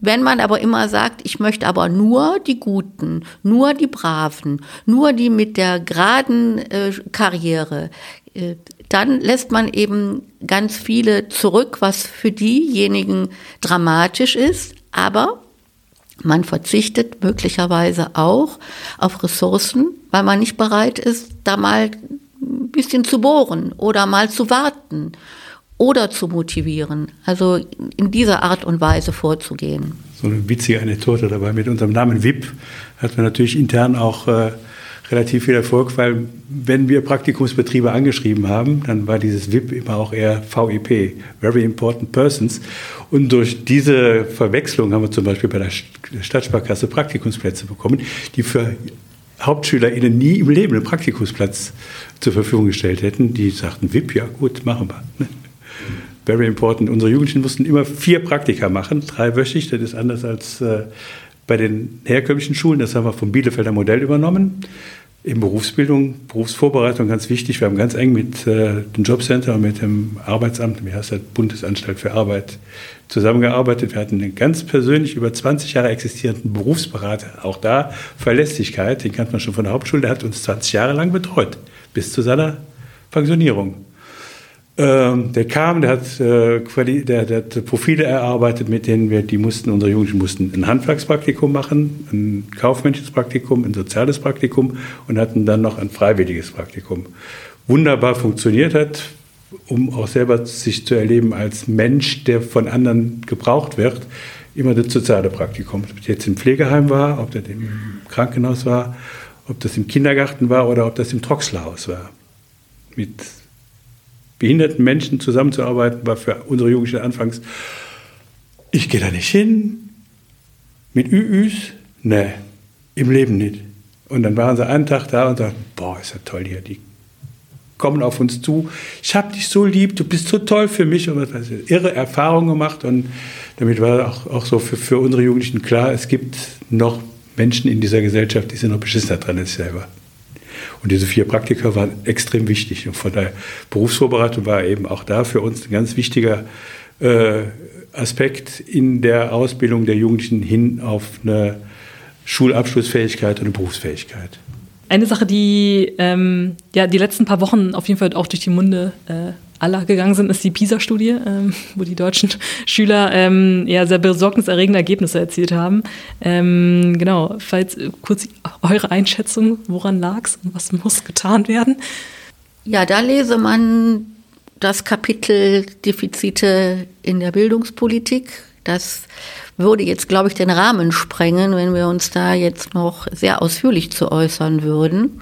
Wenn man aber immer sagt, ich möchte aber nur die Guten, nur die Braven, nur die mit der geraden äh, Karriere, dann lässt man eben ganz viele zurück, was für diejenigen dramatisch ist, aber man verzichtet möglicherweise auch auf Ressourcen, weil man nicht bereit ist, da mal ein bisschen zu bohren oder mal zu warten oder zu motivieren. Also in dieser Art und Weise vorzugehen. So eine witzige Anekdote dabei mit unserem Namen VIP hat man natürlich intern auch äh, relativ viel Erfolg, weil wenn wir Praktikumsbetriebe angeschrieben haben, dann war dieses VIP immer auch eher VIP, Very Important Persons. Und durch diese Verwechslung haben wir zum Beispiel bei der Stadtsparkasse Praktikumsplätze bekommen, die für HauptschülerInnen nie im Leben einen Praktikumsplatz zur Verfügung gestellt hätten. Die sagten, VIP, ja gut, machen wir. Ne? Very important. Unsere Jugendlichen mussten immer vier Praktika machen, dreiwöchig. Das ist anders als äh, bei den herkömmlichen Schulen. Das haben wir vom Bielefelder Modell übernommen in Berufsbildung, Berufsvorbereitung ganz wichtig. Wir haben ganz eng mit äh, dem Jobcenter und mit dem Arbeitsamt, wie heißt das, Bundesanstalt für Arbeit, zusammengearbeitet. Wir hatten einen ganz persönlich über 20 Jahre existierenden Berufsberater. Auch da Verlässlichkeit, den kannte man schon von der Hauptschule, der hat uns 20 Jahre lang betreut, bis zu seiner Pensionierung. Ähm, der kam, der hat, äh, der, der, hat Profile erarbeitet, mit denen wir, die mussten, unsere Jugendlichen mussten ein Handwerkspraktikum machen, ein kaufmännisches Praktikum, ein soziales Praktikum und hatten dann noch ein freiwilliges Praktikum. Wunderbar funktioniert hat, um auch selber sich zu erleben als Mensch, der von anderen gebraucht wird, immer das soziale Praktikum. Ob das jetzt im Pflegeheim war, ob das im Krankenhaus war, ob das im Kindergarten war oder ob das im Troxlerhaus war. Mit behinderten Menschen zusammenzuarbeiten, war für unsere Jugendlichen anfangs, ich gehe da nicht hin, mit Üüs, ne, im Leben nicht. Und dann waren sie einen Tag da und sagten, boah, ist ja toll hier, die kommen auf uns zu, ich habe dich so lieb, du bist so toll für mich und weiß ich, irre Erfahrungen gemacht und damit war auch, auch so für, für unsere Jugendlichen klar, es gibt noch Menschen in dieser Gesellschaft, die sind noch beschissener dran als selber. Und diese vier Praktika waren extrem wichtig. Und von der Berufsvorbereitung war eben auch da für uns ein ganz wichtiger äh, Aspekt in der Ausbildung der Jugendlichen hin auf eine Schulabschlussfähigkeit und eine Berufsfähigkeit. Eine Sache, die ähm, ja die letzten paar Wochen auf jeden Fall auch durch die Munde äh, aller gegangen sind, ist die PISA-Studie, ähm, wo die deutschen [laughs] Schüler ähm, ja sehr besorgniserregende Ergebnisse erzielt haben. Ähm, genau, falls äh, kurz eure Einschätzung, woran lag es und was muss getan werden? Ja, da lese man das Kapitel Defizite in der Bildungspolitik. Das würde jetzt, glaube ich, den Rahmen sprengen, wenn wir uns da jetzt noch sehr ausführlich zu äußern würden.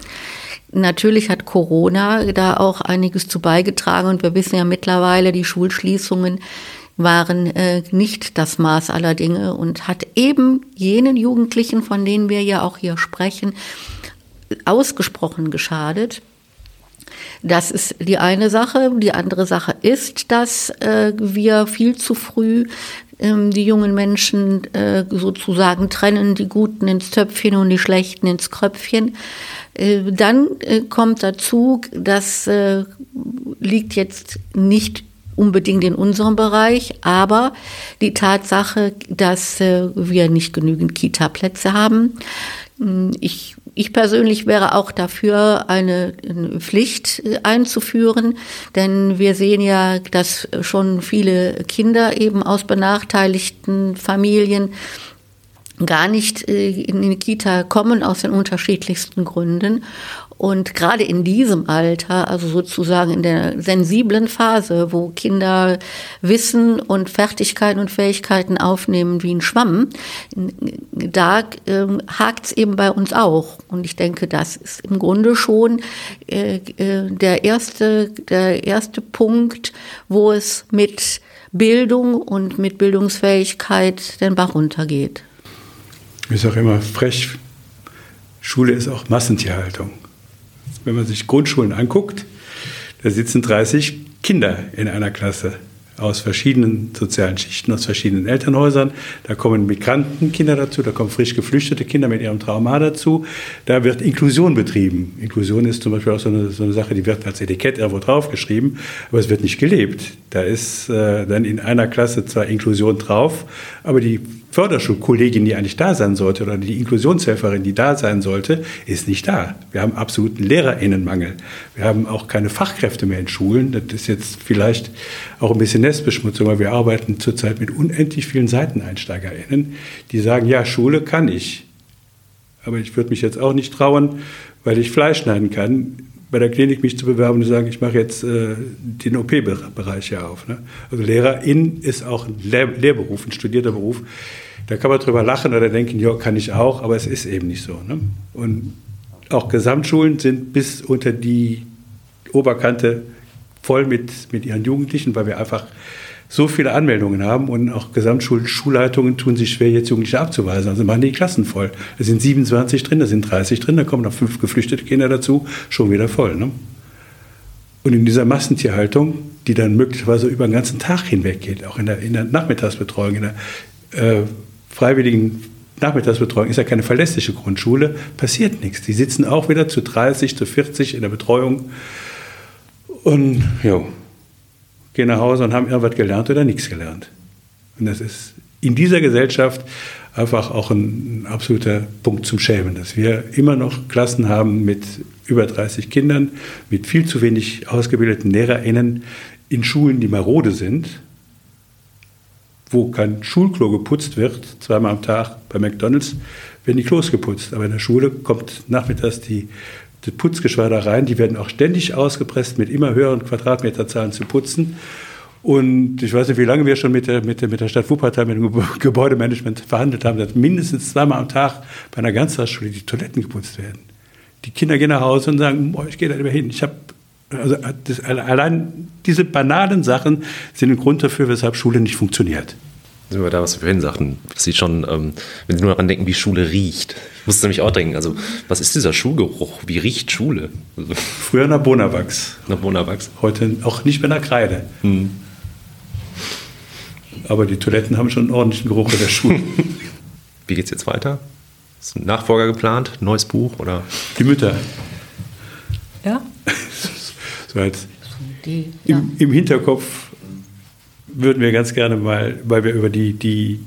Natürlich hat Corona da auch einiges zu beigetragen und wir wissen ja mittlerweile, die Schulschließungen waren äh, nicht das Maß aller Dinge und hat eben jenen Jugendlichen, von denen wir ja auch hier sprechen, ausgesprochen geschadet. Das ist die eine Sache. Die andere Sache ist, dass äh, wir viel zu früh die jungen Menschen äh, sozusagen trennen, die Guten ins Töpfchen und die Schlechten ins Kröpfchen. Äh, dann äh, kommt dazu, das liegt jetzt nicht unbedingt in unserem Bereich, aber die Tatsache, dass wir nicht genügend Kita-Plätze haben. Hm, ich, ich persönlich wäre auch dafür, eine, Pflicht einzuführen, denn wir sehen ja, dass schon viele Kinder eben aus benachteiligten Familien gar nicht äh, in die Kita kommen aus den unterschiedlichsten Gründen. Und gerade in diesem Alter, also sozusagen in der sensiblen Phase, wo Kinder Wissen und Fertigkeiten und Fähigkeiten aufnehmen wie ein Schwamm, da ähm, hakt es eben bei uns auch. Und ich denke, das ist im Grunde schon äh, äh, der, erste, der erste Punkt, wo es mit Bildung und mit Bildungsfähigkeit den Bach runtergeht. Ich sage immer frech, Schule ist auch Massentierhaltung. Wenn man sich Grundschulen anguckt, da sitzen 30 Kinder in einer Klasse aus verschiedenen sozialen Schichten, aus verschiedenen Elternhäusern. Da kommen Migrantenkinder dazu, da kommen frisch geflüchtete Kinder mit ihrem Trauma dazu. Da wird Inklusion betrieben. Inklusion ist zum Beispiel auch so eine, so eine Sache, die wird als Etikett irgendwo draufgeschrieben, aber es wird nicht gelebt. Da ist äh, dann in einer Klasse zwar Inklusion drauf, aber die Förderschulkollegin, die eigentlich da sein sollte, oder die Inklusionshelferin, die da sein sollte, ist nicht da. Wir haben absoluten Lehrerinnenmangel. Wir haben auch keine Fachkräfte mehr in Schulen. Das ist jetzt vielleicht auch ein bisschen Nestbeschmutzung, weil wir arbeiten zurzeit mit unendlich vielen SeiteneinsteigerInnen, die sagen, ja, Schule kann ich. Aber ich würde mich jetzt auch nicht trauen, weil ich Fleisch schneiden kann, bei der Klinik mich zu bewerben und zu sagen, ich mache jetzt äh, den OP-Bereich hier auf. Ne? Also Lehrerin ist auch ein Lehr Lehrberuf, ein studierter Beruf. Da kann man drüber lachen oder denken, ja, kann ich auch, aber es ist eben nicht so. Ne? Und auch Gesamtschulen sind bis unter die Oberkante voll mit, mit ihren Jugendlichen, weil wir einfach so viele Anmeldungen haben und auch Gesamtschulschulleitungen tun sich schwer, jetzt Jugendliche abzuweisen. Also machen die Klassen voll. Da sind 27 drin, da sind 30 drin, da kommen noch fünf geflüchtete Kinder dazu, schon wieder voll. Ne? Und in dieser Massentierhaltung, die dann möglicherweise über den ganzen Tag hinweg geht, auch in der, in der Nachmittagsbetreuung, in der äh, freiwilligen Nachmittagsbetreuung ist ja keine verlässliche Grundschule, passiert nichts. Die sitzen auch wieder zu 30, zu 40 in der Betreuung und ja, gehen nach Hause und haben irgendwas gelernt oder nichts gelernt. Und das ist in dieser Gesellschaft einfach auch ein, absoluter Punkt zum Schämen, dass wir immer noch Klassen haben mit über 30 Kindern, mit viel zu wenig ausgebildeten LehrerInnen in Schulen, die marode sind, wo kein Schulklo geputzt wird, zweimal am Tag bei McDonalds, werden die Klos geputzt. Aber in der Schule kommt nachmittags die, die Putzgeschwader rein, die werden auch ständig ausgepresst, mit immer höheren Quadratmeterzahlen zu putzen. Und ich weiß nicht, wie lange wir schon mit der, mit der, mit der Stadt Wuppertal, mit dem Gebäudemanagement verhandelt haben, dass mindestens zweimal am Tag bei einer Ganztagsschule die Toiletten geputzt werden. Die Kinder gehen nach Hause und sagen, boah, ich gehe da mehr hin. Ich habe also das, allein diese banalen Sachen sind ein Grund dafür, weshalb Schule nicht funktioniert. Sind wir da, was wir vorhin sagten, dass Sie schon, ähm, wenn Sie nur daran denken, wie Schule riecht. Ich musste nämlich auch denken, also was ist dieser Schulgeruch? Wie riecht Schule? Also, Früher nach Bonawachs. Nach Bonawachs. Heute auch nicht mehr nach Kreide. Hm. Aber die Toiletten haben schon einen ordentlichen Geruch in der Schule. [laughs] wie geht es jetzt weiter? Ist ein Nachfolger geplant? Neues Buch? Oder? Die Mütter. Ja? [laughs] so als die, ja. im, im, Hinterkopf würden wir ganz gerne mal, weil wir über die, die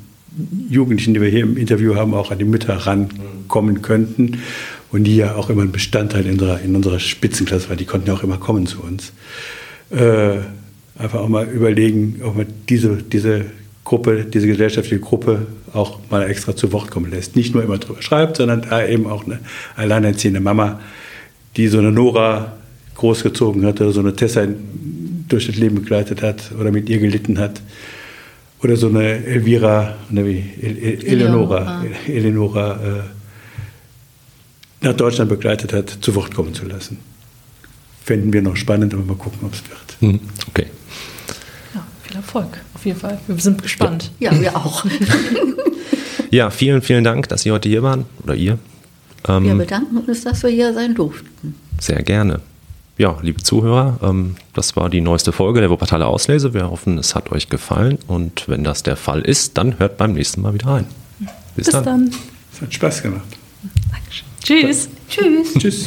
Jugendlichen, die wir hier im Interview haben, auch an die Mütter rankommen könnten. Und die ja auch immer ein Bestandteil in unserer, in unserer Spitzenklasse war. Die konnten ja auch immer kommen zu uns. Äh, einfach auch mal überlegen, ob man diese, diese Gruppe, diese gesellschaftliche Gruppe auch mal extra zu Wort kommen lässt. Nicht nur immer drüber schreibt, sondern da eben auch eine alleinerziehende Mama, die so eine Nora großgezogen hat oder so eine Tessa durch das Leben begleitet hat oder mit ihr gelitten hat. Oder so eine Elvira, ne, wie El El Eleonora, Eleonora äh, nach Deutschland begleitet hat, zu Wort kommen zu lassen. Fänden wir noch spannend, aber mal gucken, ob es wird. Hm, okay. Ja, viel Erfolg, auf jeden Fall. Wir sind gespannt. Ja, ja wir auch. [laughs] ja, vielen, vielen Dank, dass Sie heute hier waren oder ihr. Ähm, wir bedanken uns, dass wir hier sein durften. Sehr gerne ja, liebe Zuhörer, ähm, das war die neueste Folge der Wuppertaler Auslese. Wir hoffen, es hat euch gefallen und wenn das der Fall ist, dann hört beim nächsten Mal wieder rein. Bis, Bis dann. dann. Es hat Spaß gemacht. Dankeschön. Tschüss. Tschüss. Tschüss.